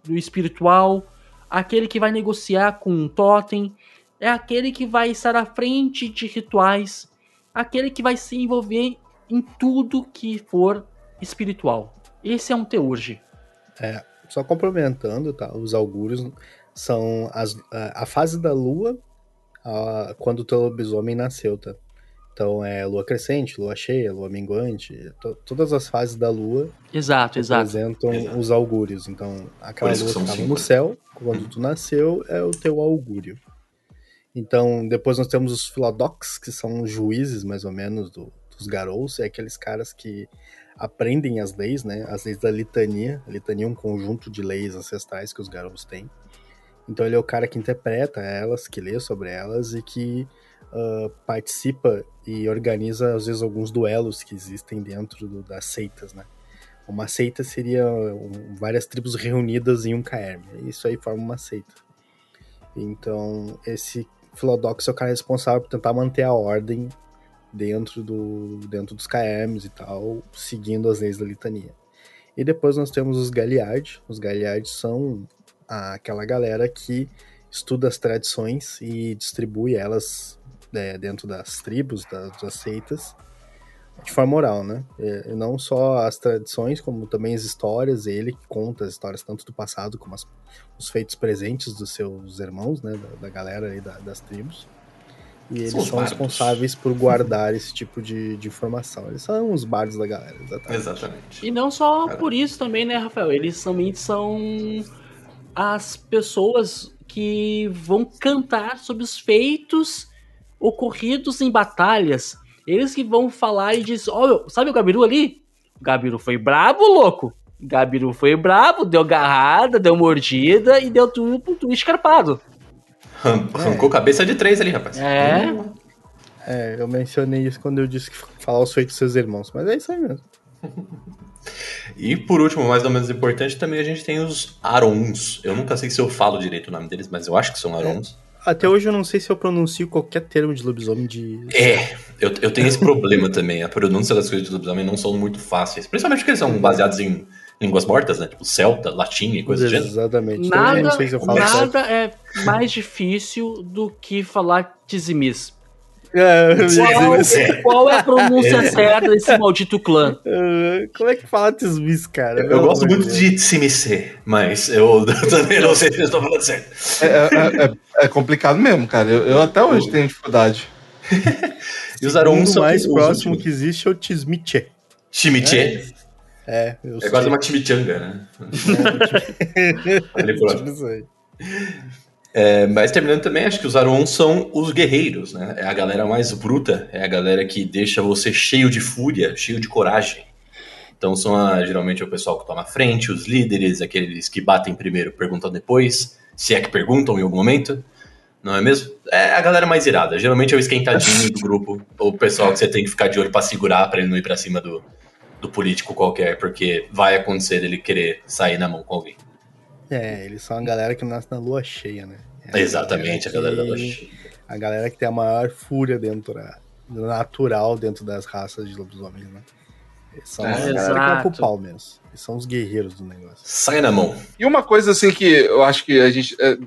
do espiritual, aquele que vai negociar com um totem, é aquele que vai estar à frente de rituais, aquele que vai se envolver em tudo que for espiritual. Esse é um teurge. Só complementando, tá? Os augúrios são as- a, a fase da lua a- quando o teu lobisomem nasceu, tá? Então é lua crescente, lua cheia, lua minguante, to- todas as fases da lua Exato, exato. representam Exato. os augúrios. Então, aquela lua que estava cinco, no céu, quando tu nasceu, é o teu augúrio. Então, depois nós temos os Philodox, que são os juízes, mais ou menos, do- dos Garous, é aqueles caras que aprendem as leis, né? As leis da litania. A litania é um conjunto de leis ancestrais que os Garous têm. Então, ele é o cara que interpreta elas, que lê sobre elas e que ah, participa e organiza, às vezes, alguns duelos que existem dentro do- das seitas, né? Uma seita seria um, várias tribos reunidas em um caerme. Isso aí forma uma seita. Então, esse Philodox é o cara responsável por tentar manter a ordem dentro, do, dentro dos caermes e tal, seguindo as leis da litania. E depois nós temos os Galiard. Os Galiard são aquela galera que estuda as tradições e distribui elas é, dentro das tribos, das, das seitas, de forma oral, né? E, e não só as tradições, como também as histórias. Ele que conta as histórias tanto do passado como as- os feitos presentes dos seus irmãos, né? Da, da galera aí da- das tribos. E eles São são responsáveis por guardar esse tipo de, de informação. Eles são os bardos da galera, exatamente. Exatamente. E não só Cara. por isso também, né, Rafael? Eles também são as pessoas que vão cantar sobre os feitos ocorridos em batalhas. Eles que vão falar e dizer, olha, sabe o Gabiru ali? O Gabiru foi brabo, louco. O Gabiru foi brabo, deu garrada, deu mordida e deu tudo pro tu escarpado. Ran- Arrancou cabeça de três ali, rapaz. É. É, eu mencionei isso quando eu disse que falar os feitos dos seus irmãos, mas é isso aí mesmo. E por último, mais ou menos importante, também a gente tem os Arons. Eu nunca sei se eu falo direito o nome deles, mas eu acho que são Arons. Até hoje eu não sei se eu pronuncio qualquer termo de lobisomem de. É, eu, eu tenho esse problema também. A pronúncia das coisas de lobisomem não são muito fáceis. Principalmente porque eles são baseados em línguas mortas, né? Tipo celta, latim e coisas do gênero. Exatamente. Eu Nada, não sei se eu falo certo. nada é mais difícil do que falar tizimis. É, eu Qual, isso. qual é a pronúncia certa desse maldito clã? Ah, Como é que fala Tismis, cara? Eu Pelo gosto muito de Simicê, mas eu também não sei se eu estou falando certo. É, é- é- é complicado mesmo, cara. Eu, eu até hoje tenho dificuldade. E os O mundo são mais próximo que existe é o Tismiche. Chimichê. É, eu É quase uma chimichanga, né? Ali por. É, mas terminando também, acho que os Arons são os guerreiros, né? É a galera mais bruta, é a galera que deixa você cheio de fúria, cheio de coragem. Então são a- geralmente o pessoal que toma frente, os líderes, aqueles que batem primeiro, perguntam depois, se é que perguntam em algum momento, não é mesmo? É a galera mais irada. Geralmente é o esquentadinho do grupo, ou o pessoal que você tem que ficar de olho pra segurar, pra ele não ir pra cima do, do político qualquer, porque vai acontecer dele querer sair na mão com alguém. É, eles são a galera que nasce na lua cheia, né? É Exatamente, a galera da lua que- cheia. A galera que tem a maior fúria dentro da. natural dentro das raças de lobisomens, né? Eles são É, a galera que pau mesmo. Eles são os guerreiros do negócio. Sai na mão. E uma coisa assim que eu acho que a gente. é,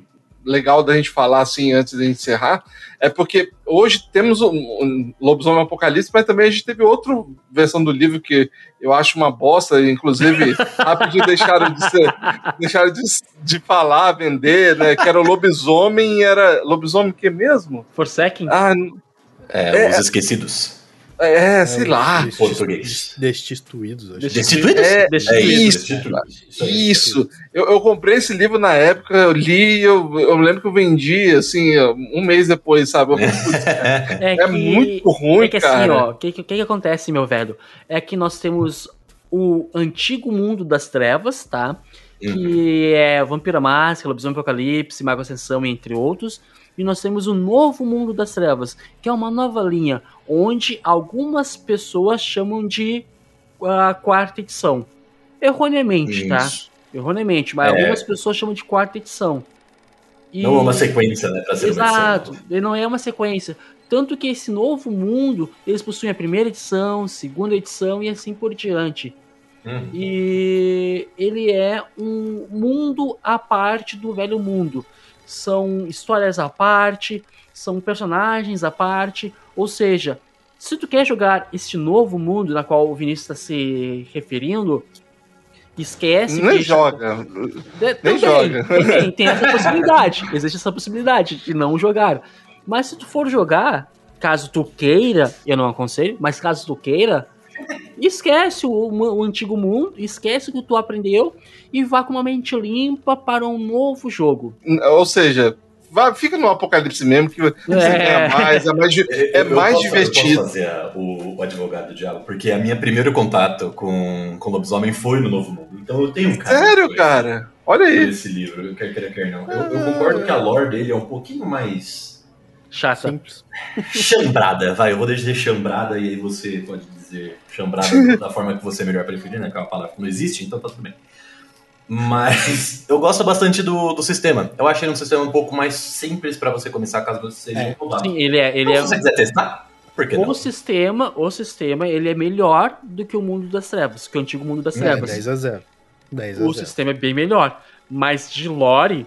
legal da gente falar assim antes de encerrar é porque hoje temos um, um Lobisomem Apocalipse, mas também a gente teve outra versão do livro que eu acho uma bosta, inclusive rapidinho deixaram de ser, deixaram de, de falar, vender, né? Que era o Lobisomem e era. Lobisomem que mesmo? Forsaken? Ah, É, É. Os Esquecidos. É, sei lá. Português. Destituídos, acho. Destituídos? É, Destituídos. isso. Destituídos. Isso. Eu, eu comprei esse livro na época, eu li, eu, eu lembro que eu vendi, assim, um mês depois, sabe? Eu "Putz, É, é que- muito ruim, É que cara. assim, ó, o que, que, que acontece, meu velho? É que nós temos o antigo mundo das trevas, tá? Que é Vampira Máscara, Lobisomem Apocalipse, Mago Ascensão, entre outros. E nós temos o novo mundo das trevas, que é uma nova linha, onde algumas pessoas chamam de a quarta edição. Erroneamente, tá? Isso. Erroneamente, mas É. algumas pessoas chamam de quarta edição. E- Não é uma sequência, né? Pra ser Exato, ele não é uma sequência. Tanto que esse novo mundo, eles possuem a primeira edição, segunda edição e assim por diante. Hum. E ele é um mundo à parte do velho mundo. São histórias à parte, são personagens à parte. Ou seja, se tu quer jogar este novo mundo na qual o Vinícius está se referindo, esquece Nem joga. de- Nem também, joga. também, tem essa possibilidade. Existe essa possibilidade de não jogar. Mas se tu for jogar, caso tu queira, eu não aconselho, mas caso tu queira, esquece o, o antigo mundo, esquece o que tu aprendeu e vá com uma mente limpa para um novo jogo. Ou seja, vai, fica no apocalipse mesmo, que você É. ganha mais, é mais, é Eu- eu mais posso- Eu divertido. posso fazer a- o, o advogado do diabo, porque a minha primeiro contato com, com lobisomem foi no Novo Mundo. Então eu tenho um carinho Sério, cara? Olha aí. esse livro, quer queira, quer não. Eu, eu concordo que a lore dele é um pouquinho mais Chata. Simples. chambrada, vai, eu vou dizer chambrada e aí você pode dizer chambrada da forma que você melhor preferir, né? Que é uma palavra que não existe, então tá tudo bem. Mas eu gosto bastante do, do sistema. Eu achei um sistema um pouco mais simples pra você começar caso você seja É, novato. Sim, ele é, ele Então, é se você quiser testar, por que o não? sistema, o sistema, ele é melhor do que o mundo das trevas, que o antigo mundo das É, trevas. 10 a 0. 10 a o 0. sistema é bem melhor, mas de lore,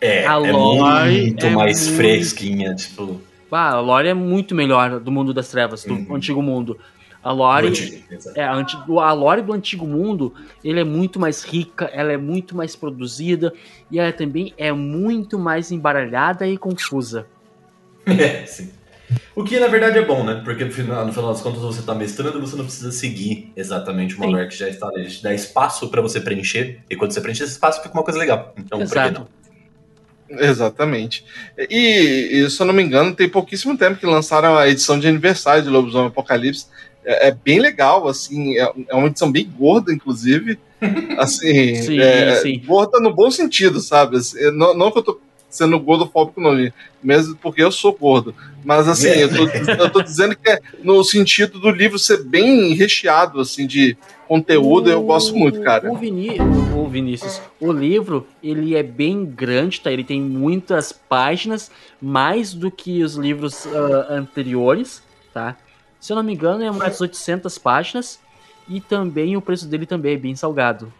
É, a é lore muito é mais muito- fresquinha, tipo. ah, a lore é muito melhor do mundo das trevas, do Uhum. antigo mundo. A lore antigo, exato. É, a, lore do antigo mundo, ele é muito mais rica, ela é muito mais produzida e ela também é muito mais embaralhada e confusa. É, sim. O que na verdade é bom, né? Porque no final, no final das contas você tá mestrando, você não precisa seguir exatamente uma Sim. lore que já está ali. Ele te dá espaço pra você preencher, e quando você preenche esse espaço fica uma coisa legal. Então, por que Exato. não? Exatamente. E, e, se eu não me engano, tem pouquíssimo tempo que lançaram a edição de aniversário de Lobisomem Apocalipse. É, é bem legal, assim, é, é uma edição bem gorda, inclusive. Assim, Sim, é, sim. gorda no bom sentido, sabe? Assim, não, não que eu tô sendo gordofóbico, não, mesmo porque eu sou gordo. Mas assim, eu tô, eu tô dizendo que é no sentido do livro ser bem recheado, assim, de conteúdo, eu gosto muito, cara. O, Viní o Vinícius, o livro, ele é bem grande, tá? Ele tem muitas páginas, mais do que os livros ah, anteriores, tá? Se eu não me engano, é umas 800 páginas. E também o preço dele também é bem salgado.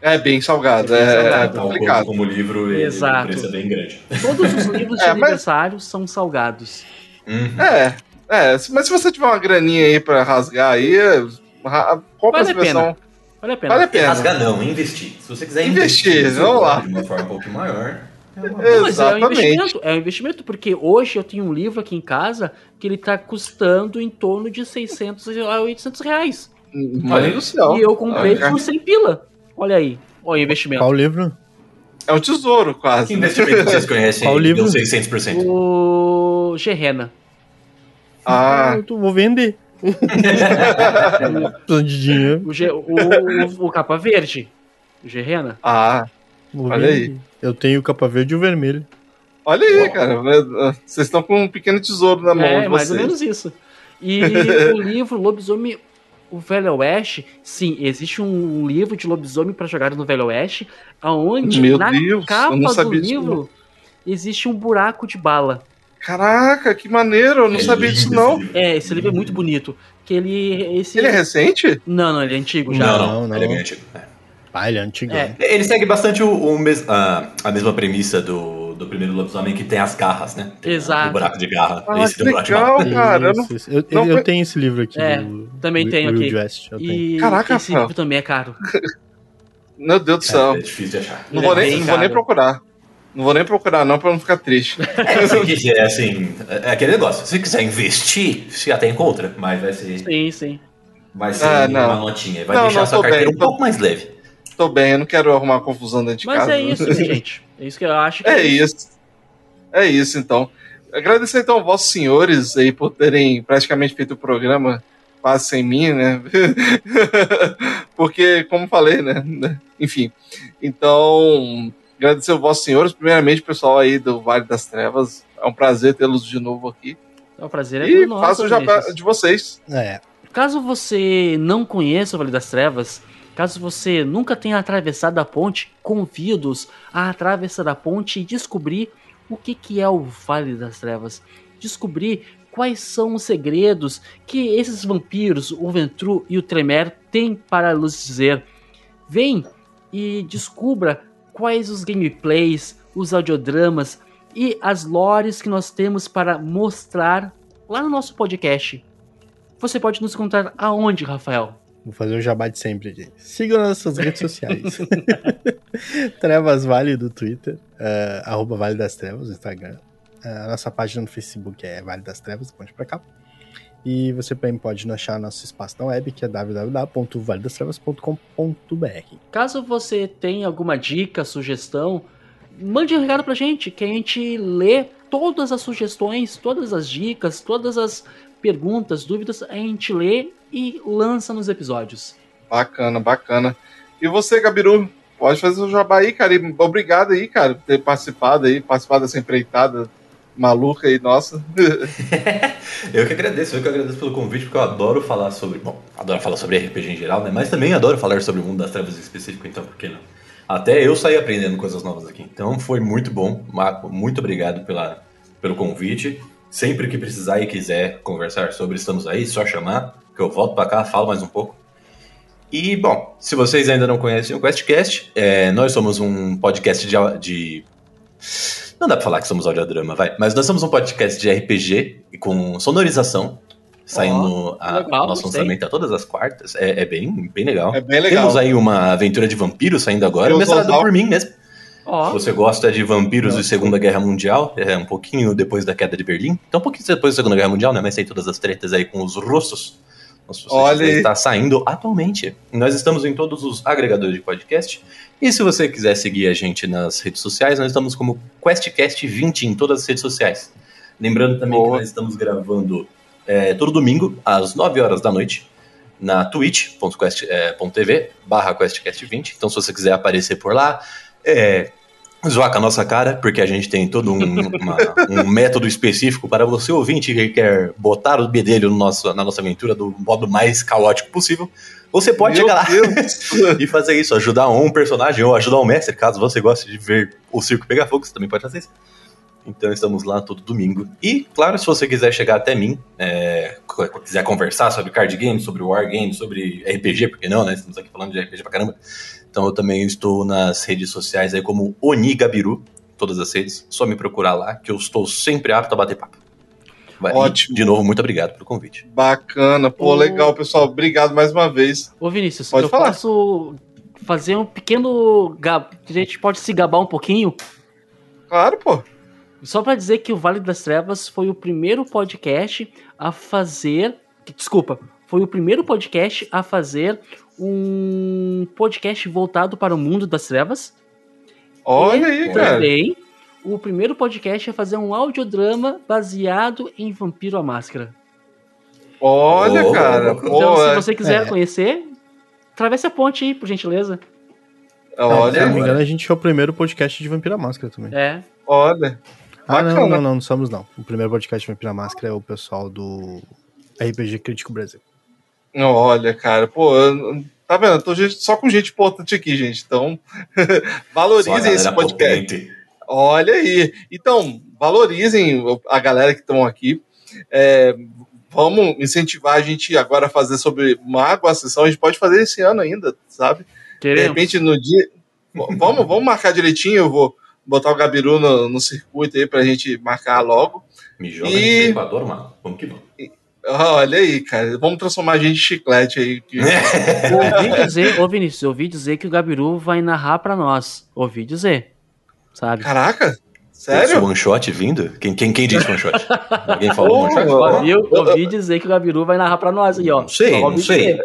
É bem salgado, É bem é, salgado. é Então, como, complicado. como livro, ele, Exato. o preço é bem grande. Todos os livros de É, mas- aniversário são salgados. Uhum. É, é, mas se você tiver uma graninha aí pra rasgar aí, ra- compra Vale essa a pena. versão. Vale a pena. Vale a pena. Rasgar não, investir. Se você quiser Investir, investir, vamos lá. de uma forma um pouco maior. É uma- Não, mas é um Exatamente. investimento, é um investimento, porque hoje eu tenho um livro aqui em casa que ele tá custando em torno de 600 a 800 reais. Mãe do céu. e eu comprei Ah, por 100 pila. Olha aí, olha o investimento. Qual livro? É um tesouro, Que quase. investimento vocês conhecem Qual livro? Deu 600%. O Gerena. ah, Eu tô- vou vender. Precisando de dinheiro. O, o, o- o capa verde. O Gerena. ah, Vou Olha aí. Eu tenho o capa verde e o vermelho. olha aí, Uau. cara. Vocês estão com um pequeno tesouro na mão É, de mais ou menos isso. E o livro Lobisomem. O Velho Oeste, sim, existe um livro de lobisomem para jogar no Velho Oeste, aonde Meu na Deus, capa eu não do sabia disso, livro existe um buraco de bala. Caraca, que maneiro, eu não É sabia lindo disso não. livro. É, esse livro é muito bonito. Que ele. Esse... Ele é recente? Não, não, ele é antigo já. Não, Não, não, não. ele é bem antigo. É. Ah, ele é antigão. É. Ele segue bastante o, o mes- a, a mesma premissa do, do primeiro lobisomem que tem as garras, né? Tem Exato. O buraco de garra. Ah, esse que tem um buraco de legal, garra. cara. Eu não- Isso, isso. Eu, não eu foi- tenho esse livro aqui. É, do, também do tenho Wild aqui. West, eu tenho. E Caraca, esse Rafael. livro também é caro. Meu Deus do É, céu. é difícil de achar. Não vou, é nem, não vou nem procurar. Não vou nem procurar, não, pra não ficar triste. É, se quiser, assim, é é aquele negócio. Se quiser investir, você até encontra, mas vai ser, Sim, sim. vai ser Ah, uma notinha. Vai Não, deixar não, a sua carteira bem, um tô- pouco mais leve. Tô bem, eu não quero arrumar confusão dentro de Mas casa. é isso, né, gente. É isso que eu acho que É isso. É isso, então. Agradecer, então, aos vossos senhores aí por terem praticamente feito o programa quase sem mim, né? Porque, como falei, né? Enfim. Então, agradecer aos vossos senhores. Primeiramente, pessoal aí do Vale das Trevas. É um prazer tê-los de novo aqui. É um prazer é e faço o jabá de vocês. É, Caso você não conheça o Vale das Trevas, caso você nunca tenha atravessado a ponte, convido-os a atravessar a ponte e descobrir o que, que é o Vale das Trevas. Descobrir quais são os segredos que esses vampiros, o Ventru e o Tremer, têm para nos dizer. Vem e descubra quais os gameplays, os audiodramas e as lores que nós temos para mostrar lá no nosso podcast. Você pode nos encontrar aonde, Rafael? Vou fazer o jabá de sempre aqui. Sigam nossas redes sociais. Trevas Vale do Twitter, eh, arroba Vale das Trevas no Instagram. Eh, a nossa página no Facebook é Vale das Trevas, pode pra cá. E você também pode achar nosso espaço na web, que é www.valedastrevas.com.br. Caso você tenha alguma dica, sugestão, mande um recado pra gente, que a gente lê todas as sugestões, todas as dicas, todas as perguntas, dúvidas, a gente lê e lança nos episódios. Bacana, bacana. E você, Gabiru? Pode fazer o jabá aí, cara. E obrigado aí, cara, por ter participado aí, participado dessa empreitada maluca aí, nossa. Eu que agradeço, eu que agradeço pelo convite, porque eu adoro falar sobre. Bom, adoro falar sobre RPG em geral, né? Mas também adoro falar sobre o mundo das trevas em específico, então por que não? Até eu saí aprendendo coisas novas aqui. Então foi muito bom. Marco, muito obrigado pela, pelo convite. Sempre que precisar e quiser conversar sobre, estamos aí, só chamar, que eu volto pra cá, falo mais um pouco. E, bom, se vocês ainda não conhecem o QuestCast, é, nós somos um podcast de, de. Não dá pra falar que somos audiodrama, vai. Mas nós somos um podcast de RPG e com sonorização, saindo a, legal, nosso lançamento a todas as quartas. É, é bem, bem legal. É bem legal. Temos aí uma aventura de vampiro saindo agora, mestrado por mim mesmo. Ó, Se você gosta de vampiros e Segunda Guerra Mundial, é um pouquinho depois da queda de Berlim. Então, um pouquinho depois da Segunda Guerra Mundial, né? Mas tem todas as tretas aí com os russos. Você Olha está saindo atualmente. Nós estamos em todos os agregadores de podcast. E se você quiser seguir a gente nas redes sociais, nós estamos como QuestCast20 em todas as redes sociais. Lembrando também Boa. que nós estamos gravando é, todo domingo, às 9 horas da noite, na twitch.tv barra QuestCast20. Então, se você quiser aparecer por lá, é, zoar com a nossa cara, porque a gente tem todo um, uma- um método específico para você ouvinte que quer botar o bedelho no nosso, na nossa aventura do modo mais caótico possível. Você pode Meu chegar lá e fazer isso, ajudar um personagem ou ajudar um mestre, caso você goste de ver o circo pegar fogo, você também pode fazer isso. Então estamos lá todo domingo. E, claro, se você quiser chegar até mim, é, quiser conversar sobre card games, sobre war games, sobre RPG, porque não, né? Estamos aqui falando de RPG pra caramba. Então eu também estou nas redes sociais aí como Oni Gabiru, todas as redes. Só me procurar lá, que eu estou sempre apto a bater papo. Vai, Ótimo. e, de novo, muito obrigado pelo convite. Bacana. Pô, O- legal, pessoal. Obrigado mais uma vez. ô Vinícius, Pode eu falar. posso fazer um pequeno. gab- A gente pode se gabar um pouquinho? Claro, pô. Só pra dizer que o Vale das Trevas foi o primeiro podcast a fazer. Desculpa, foi o primeiro podcast a fazer um podcast voltado para o mundo das trevas. Olha E aí, cara. Também o primeiro podcast a fazer um audiodrama baseado em Vampiro à Máscara. Olha, Ô, cara. então, se você quiser é. conhecer, atravesse a ponte aí, por gentileza. Se não olha, me engano, a gente é o primeiro podcast de Vampira Máscara também. É. olha. Ah, não, não, não, não somos não. O primeiro podcast de Vampira Máscara é o pessoal do RPG Crítico Brasil. Olha, cara, pô, eu- tá vendo? Eu tô gente- só com gente importante aqui, gente. Então, valorizem esse podcast. potente. Olha aí. Então, valorizem a galera que estão aqui. É, vamos incentivar a gente agora a fazer sobre Mago a sessão. A gente pode fazer esse ano ainda, sabe? De Queremos. repente, no dia. Vamos, vamos marcar direitinho. Eu vou. botar o Gabiru no, no circuito aí pra gente marcar logo. Me joga E- no Equador, mano. Vamos que vamos. Ah, Olha aí, cara. Vamos transformar a gente em chiclete aí. que- Ouvi dizer, ô Vinícius, ouvi dizer que o Gabiru vai narrar pra nós. Ouvi dizer. Sabe? Caraca, Esse sério? one shot vindo? Quem, quem, quem disse one shot? Alguém falou Oh, one shot? Ouvi, ouvi dizer que o Gabiru vai narrar pra nós aí, ó. Não sei, não sei. dizer.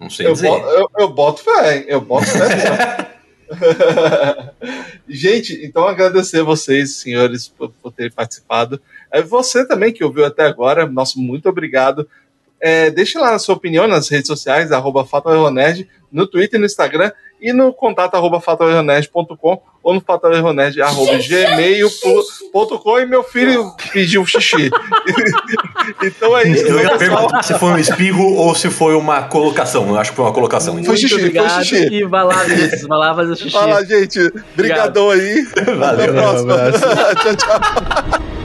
Não sei Eu, dizer. boto, eu, eu boto fé, hein? eu boto fé. Gente, então agradecer vocês, senhores, por, por terem participado. É você também que ouviu até agora, nosso muito obrigado. É, deixe lá a sua opinião nas redes sociais, arroba FatalErronerd, no Twitter, no Instagram e no contato arroba fatalerronerd.com ou no fatalerronerd arroba gmail.com e meu filho pediu xixi. então é isso, Eu ia pessoal. perguntar se foi um espirro ou se foi uma colocação. Eu acho que foi uma colocação. então. Foi xixi, foi obrigado. xixi. E vai lá, Vinícius, vai lá fazer xixi. Fala, gente. Brigadão aí. Até a Valeu. próxima. Um tchau, tchau.